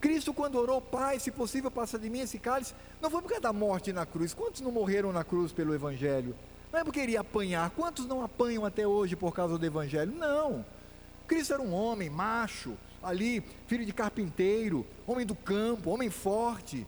Cristo, quando orou, Pai, se possível, passa de mim esse cálice, não foi por causa da morte na cruz. Quantos não morreram na cruz pelo Evangelho? Não é porque iria apanhar. Quantos não apanham até hoje por causa do Evangelho? Não. Cristo era um homem, macho, ali, filho de carpinteiro, homem do campo, homem forte.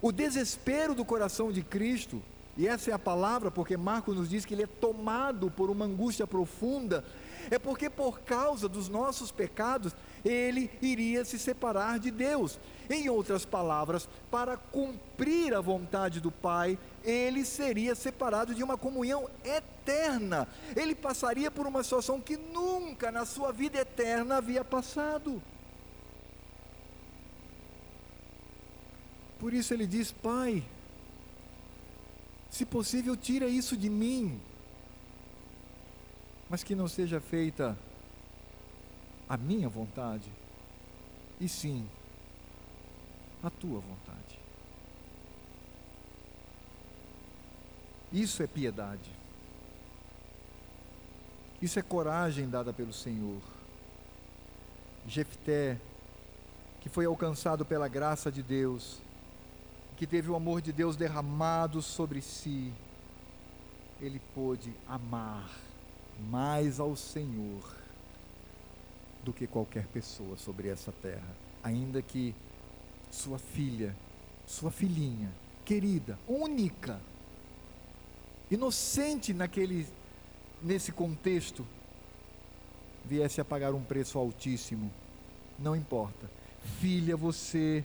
O desespero do coração de Cristo, e essa é a palavra, porque Marcos nos diz que ele é tomado por uma angústia profunda, é porque por causa dos nossos pecados, ele iria se separar de Deus. Em outras palavras, para cumprir a vontade do Pai, ele seria separado de uma comunhão eterna. Ele passaria por uma situação que nunca na sua vida eterna havia passado. Por isso ele diz: Pai, se possível, tira isso de mim, mas que não seja feita a minha vontade, e sim a tua vontade. Isso é piedade. Isso é coragem dada pelo Senhor. Jefté, que foi alcançado pela graça de Deus, que teve o amor de Deus derramado sobre si, ele pôde amar mais ao Senhor do que qualquer pessoa sobre essa terra, ainda que sua filha, sua filhinha, querida, única, inocente naquele nesse contexto, viesse a pagar um preço altíssimo. Não importa. Filha, você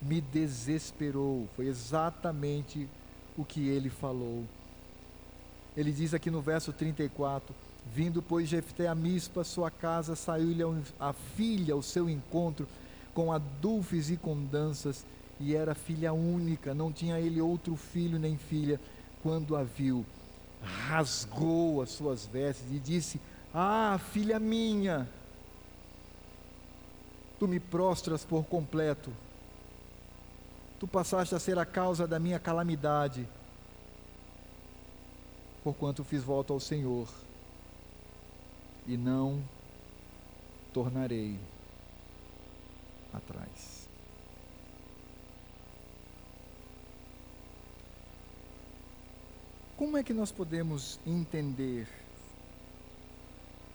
me desesperou. Foi exatamente o que ele falou. Ele diz aqui no verso 34: Vindo, pois, Jefté a Mispa, sua casa, saiu-lhe a filha ao seu encontro, com adulfes e com danças, e era filha única, não tinha ele outro filho nem filha. Quando a viu, rasgou as suas vestes e disse: Ah, filha minha, tu me prostras por completo, tu passaste a ser a causa da minha calamidade, porquanto fiz voto ao Senhor, e não tornarei atrás. Como é que nós podemos entender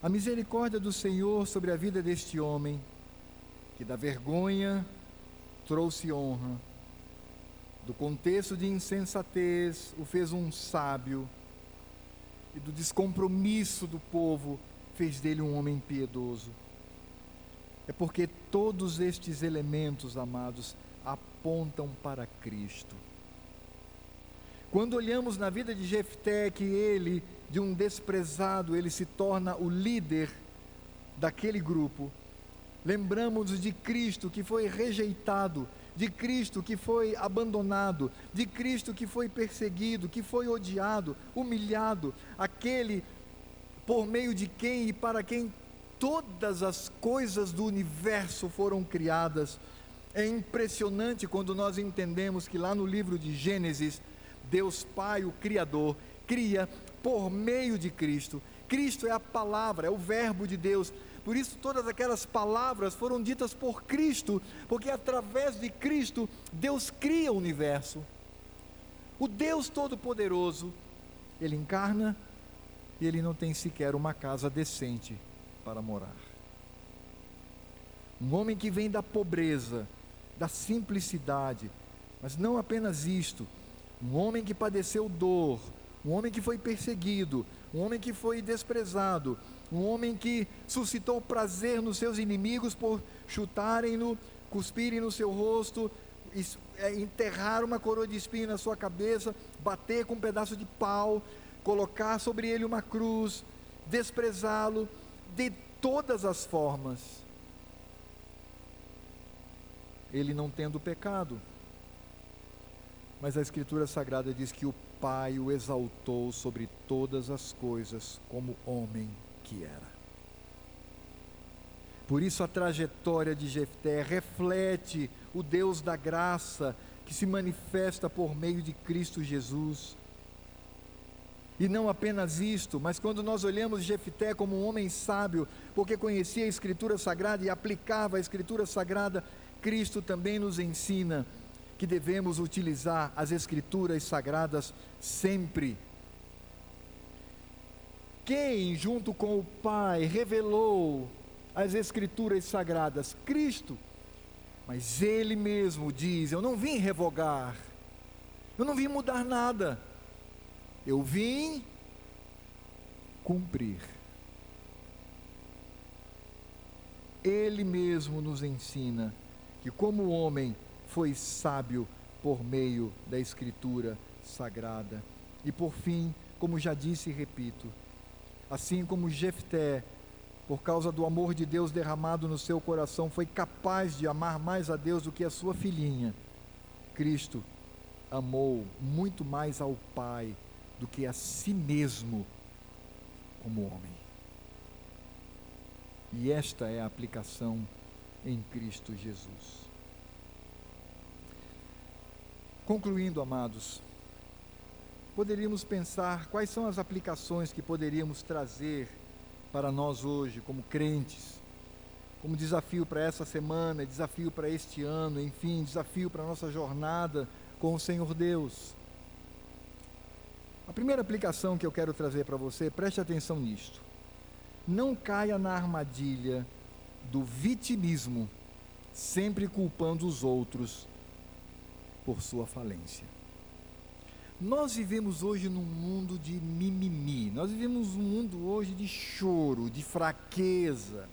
a misericórdia do Senhor sobre a vida deste homem, que da vergonha trouxe honra, do contexto de insensatez o fez um sábio, e do descompromisso do povo fez dele um homem piedoso? É porque todos estes elementos, amados, apontam para Cristo. Quando olhamos na vida de Jefté que ele, de um desprezado, ele se torna o líder daquele grupo, lembramos de Cristo que foi rejeitado, de Cristo que foi abandonado, de Cristo que foi perseguido, que foi odiado, humilhado, aquele por meio de quem e para quem todas as coisas do universo foram criadas. É impressionante quando nós entendemos que lá no livro de Gênesis, Deus Pai, o Criador, cria por meio de Cristo. Cristo é a palavra, é o Verbo de Deus. Por isso, todas aquelas palavras foram ditas por Cristo, porque através de Cristo, Deus cria o universo. O Deus Todo-Poderoso, Ele encarna e Ele não tem sequer uma casa decente para morar. Um homem que vem da pobreza, da simplicidade, mas não apenas isto, um homem que padeceu dor, um homem que foi perseguido, um homem que foi desprezado, um homem que suscitou prazer nos seus inimigos por chutarem-no, cuspirem no seu rosto, é, enterrar uma coroa de espinho na sua cabeça, bater com um pedaço de pau, colocar sobre ele uma cruz, desprezá-lo, de todas as formas. Ele não tendo pecado. Mas a Escritura Sagrada diz que o Pai o exaltou sobre todas as coisas como homem que era. Por isso a trajetória de Jefté reflete o Deus da graça que se manifesta por meio de Cristo Jesus. E não apenas isto, mas quando nós olhamos Jefté como um homem sábio, porque conhecia a Escritura Sagrada e aplicava a Escritura Sagrada, Cristo também nos ensina que devemos utilizar as Escrituras Sagradas sempre. Quem, junto com o Pai, revelou as Escrituras Sagradas? Cristo. Mas Ele mesmo diz: Eu não vim revogar, eu não vim mudar nada eu vim cumprir. ele mesmo nos ensina que, como homem foi sábio por meio da Escritura sagrada. E por fim, como já disse e repito, assim como Jefté, por causa do amor de Deus derramado no seu coração, foi capaz de amar mais a Deus do que a sua filhinha, Cristo amou muito mais ao Pai do que a si mesmo como homem. E esta é a aplicação em Cristo Jesus. Concluindo, amados, poderíamos pensar quais são as aplicações que poderíamos trazer para nós hoje, como crentes, como desafio para essa semana, desafio para este ano, enfim, desafio para a nossa jornada com o Senhor Deus. A primeira aplicação que eu quero trazer para você, preste atenção nisto. Não caia na armadilha do vitimismo, sempre culpando os outros por sua falência. Nós vivemos hoje num mundo de mimimi, nós vivemos um mundo hoje de choro, de fraqueza.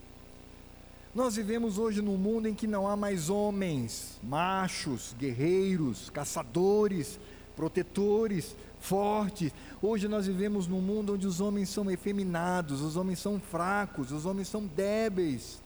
Nós vivemos hoje num mundo em que não há mais homens, machos, guerreiros, caçadores, protetores, fortes. Hoje nós vivemos num mundo onde os homens são efeminados, os homens são fracos, os homens são débeis.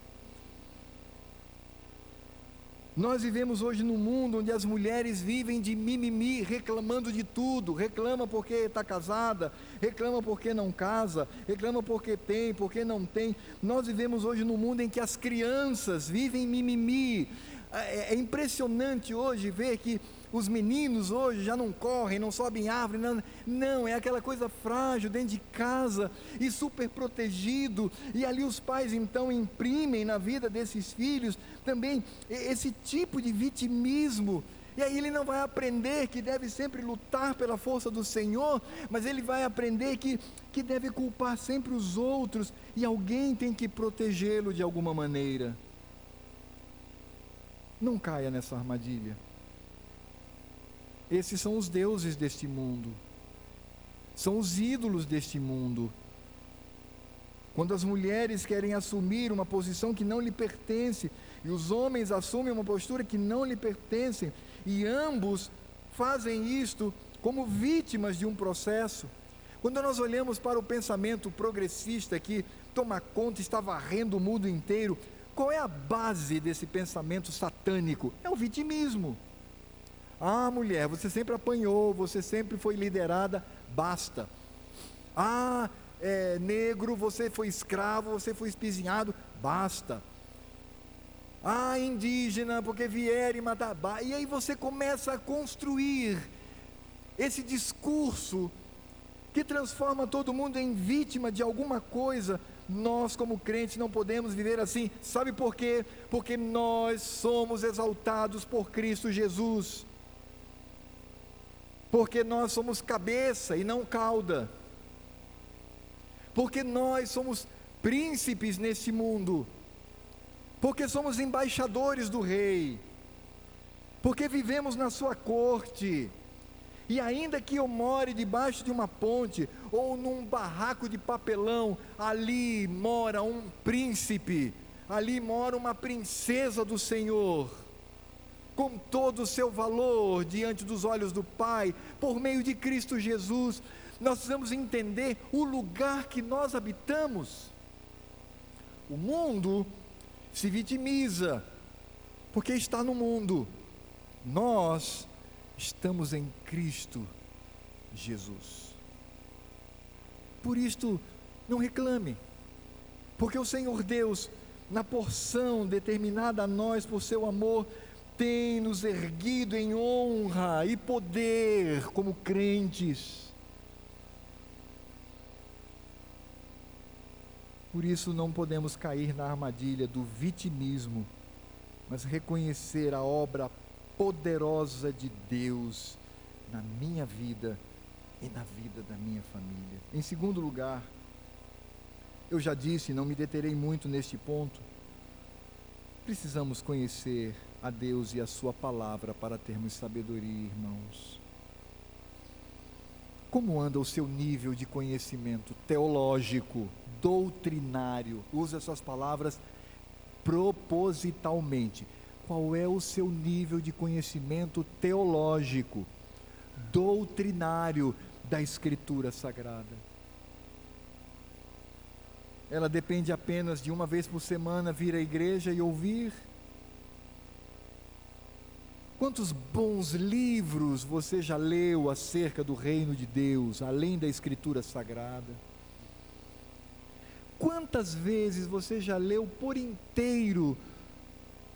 Nós vivemos hoje num mundo onde as mulheres vivem de mimimi, reclamando de tudo, reclama porque está casada, reclama porque não casa, reclama porque tem, porque não tem. Nós vivemos hoje num mundo em que as crianças vivem mimimi. É, é impressionante hoje ver que os meninos hoje já não correm, não sobem árvore, não, não, é aquela coisa frágil dentro de casa e super protegido, e ali os pais então imprimem na vida desses filhos também esse tipo de vitimismo. E aí ele não vai aprender que deve sempre lutar pela força do Senhor, mas ele vai aprender que, que deve culpar sempre os outros e alguém tem que protegê-lo de alguma maneira. Não caia nessa armadilha. Esses são os deuses deste mundo, são os ídolos deste mundo. Quando as mulheres querem assumir uma posição que não lhe pertence, e os homens assumem uma postura que não lhe pertence, e ambos fazem isto como vítimas de um processo. Quando nós olhamos para o pensamento progressista que toma conta, está varrendo o mundo inteiro, qual é a base desse pensamento satânico? É o vitimismo. Ah, mulher, você sempre apanhou, você sempre foi liderada, basta. Ah, é, negro, você foi escravo, você foi espizinhado, basta. Ah, indígena, porque vieram matar. E aí você começa a construir esse discurso que transforma todo mundo em vítima de alguma coisa. Nós, como crentes, não podemos viver assim. Sabe por quê? Porque nós somos exaltados por Cristo Jesus porque nós somos cabeça e não cauda, porque nós somos príncipes neste mundo, porque somos embaixadores do Rei, porque vivemos na Sua corte, e ainda que eu more debaixo de uma ponte ou num barraco de papelão, ali mora um príncipe, ali mora uma princesa do Senhor com todo o seu valor diante dos olhos do Pai, por meio de Cristo Jesus, nós precisamos entender o lugar que nós habitamos. O mundo se vitimiza, porque está no mundo. Nós estamos em Cristo Jesus. Por isto, não reclame, porque o Senhor Deus, na porção determinada a nós por seu amor, tem nos erguido em honra e poder como crentes. Por isso não podemos cair na armadilha do vitimismo, mas reconhecer a obra poderosa de Deus na minha vida e na vida da minha família. Em segundo lugar, eu já disse, não me deterei muito neste ponto, precisamos conhecer a Deus e a Sua palavra para termos sabedoria, irmãos. Como anda o seu nível de conhecimento teológico, doutrinário? Usa essas palavras propositalmente. Qual é o seu nível de conhecimento teológico, doutrinário da Escritura Sagrada? Ela depende apenas de uma vez por semana vir à igreja e ouvir? Quantos bons livros você já leu acerca do reino de Deus, além da Escritura Sagrada? Quantas vezes você já leu por inteiro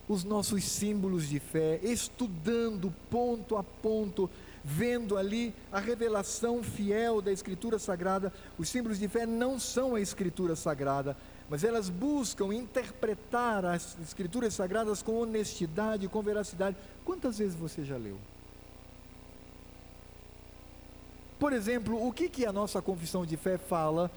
os nossos símbolos de fé, estudando ponto a ponto vendo ali a revelação fiel da Escritura Sagrada. Os símbolos de fé não são a Escritura Sagrada, mas elas buscam interpretar as Escrituras Sagradas com honestidade, com veracidade. Quantas vezes você já leu? Por exemplo, o que, que a nossa confissão de fé fala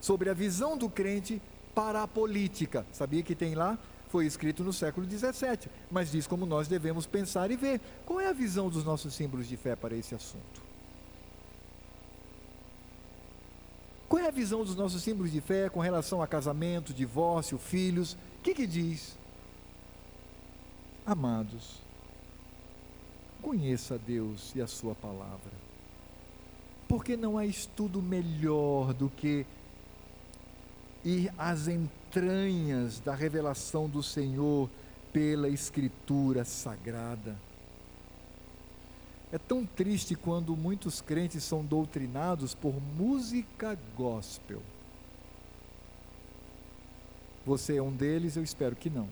sobre a visão do crente para a política? Sabia que tem lá? foi escrito no século XVII, mas diz como nós devemos pensar e ver. Qual é a visão dos nossos símbolos de fé para esse assunto? Qual é a visão dos nossos símbolos de fé com relação a casamento, divórcio, filhos? O que, que diz? Amados, conheça Deus e a Sua palavra, porque não há estudo melhor do que ir às entranhas da revelação do Senhor pela Escritura Sagrada. É tão triste quando muitos crentes são doutrinados por música gospel. Você é um deles, eu espero que não.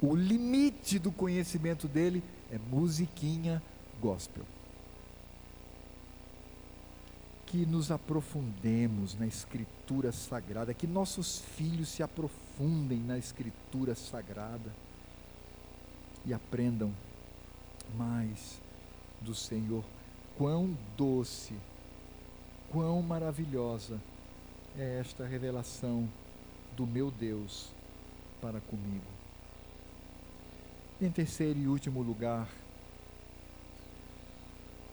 O limite do conhecimento dele é musiquinha gospel que nos aprofundemos na Escritura Sagrada, que nossos filhos se aprofundem na Escritura Sagrada e aprendam mais do Senhor. Quão doce, quão maravilhosa é esta revelação do meu Deus para comigo. Em terceiro e último lugar,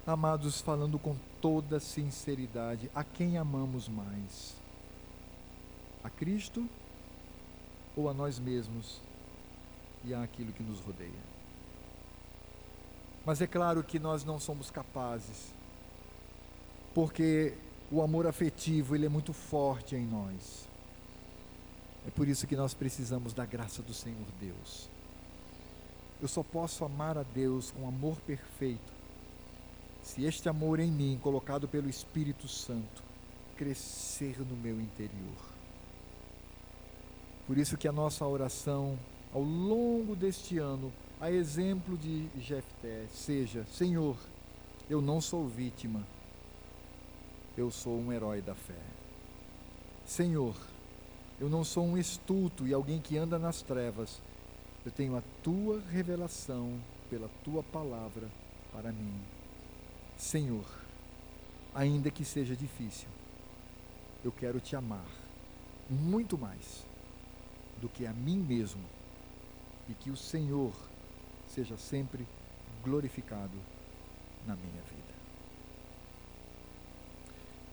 amados, falando com toda sinceridade, a quem amamos mais? A Cristo ou a nós mesmos e a aquilo que nos rodeia? Mas é claro que nós não somos capazes, porque o amor afetivo ele é muito forte em nós. É por isso que nós precisamos da graça do Senhor Deus. Eu só posso amar a Deus com amor perfeito se este amor em mim, colocado pelo Espírito Santo, crescer no meu interior. Por isso que a nossa oração ao longo deste ano, a exemplo de Jefté, seja: Senhor, eu não sou vítima, eu sou um herói da fé. Senhor, eu não sou um estulto e alguém que anda nas trevas, eu tenho a tua revelação pela tua palavra para mim. Senhor, ainda que seja difícil, eu quero te amar muito mais do que a mim mesmo e que o Senhor seja sempre glorificado na minha vida.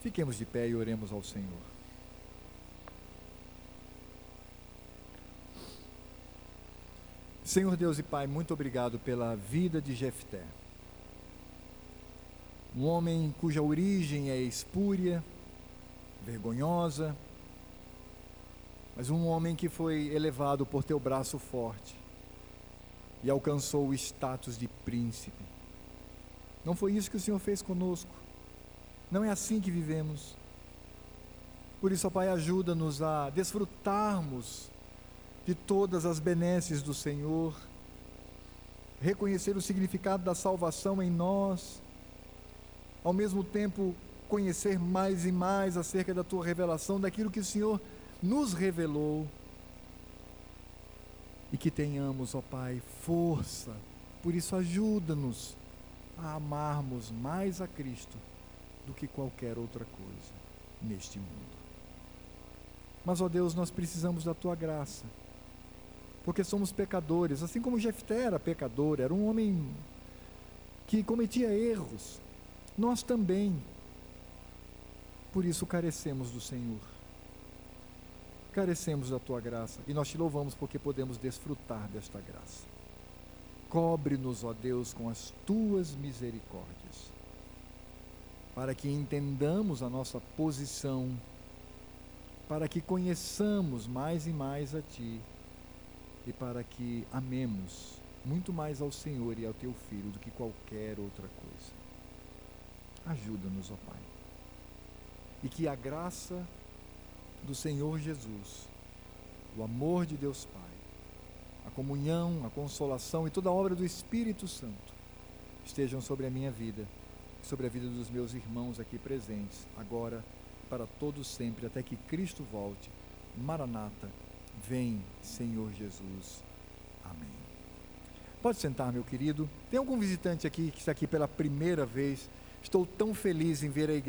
Fiquemos de pé e oremos ao Senhor. Senhor Deus e Pai, muito obrigado pela vida de Jefté um homem cuja origem é espúria, vergonhosa, mas um homem que foi elevado por teu braço forte e alcançou o status de príncipe. Não foi isso que o Senhor fez conosco. Não é assim que vivemos. Por isso, ó Pai, ajuda-nos a desfrutarmos de todas as benesses do Senhor, reconhecer o significado da salvação em nós ao mesmo tempo conhecer mais e mais acerca da tua revelação, daquilo que o Senhor nos revelou. E que tenhamos, ó Pai, força, por isso ajuda-nos a amarmos mais a Cristo do que qualquer outra coisa neste mundo. Mas, ó Deus, nós precisamos da tua graça, porque somos pecadores, assim como Jefté era pecador, era um homem que cometia erros, nós também, por isso, carecemos do Senhor. Carecemos da tua graça e nós te louvamos porque podemos desfrutar desta graça. Cobre-nos, ó Deus, com as tuas misericórdias, para que entendamos a nossa posição, para que conheçamos mais e mais a Ti e para que amemos muito mais ao Senhor e ao Teu Filho do que qualquer outra coisa. Ajuda-nos, ó Pai. E que a graça do Senhor Jesus, o amor de Deus Pai, a comunhão, a consolação e toda a obra do Espírito Santo estejam sobre a minha vida, sobre a vida dos meus irmãos aqui presentes, agora para todos sempre, até que Cristo volte. Maranata, vem, Senhor Jesus. Amém. Pode sentar, meu querido. Tem algum visitante aqui que está aqui pela primeira vez? Estou tão feliz em ver a igreja.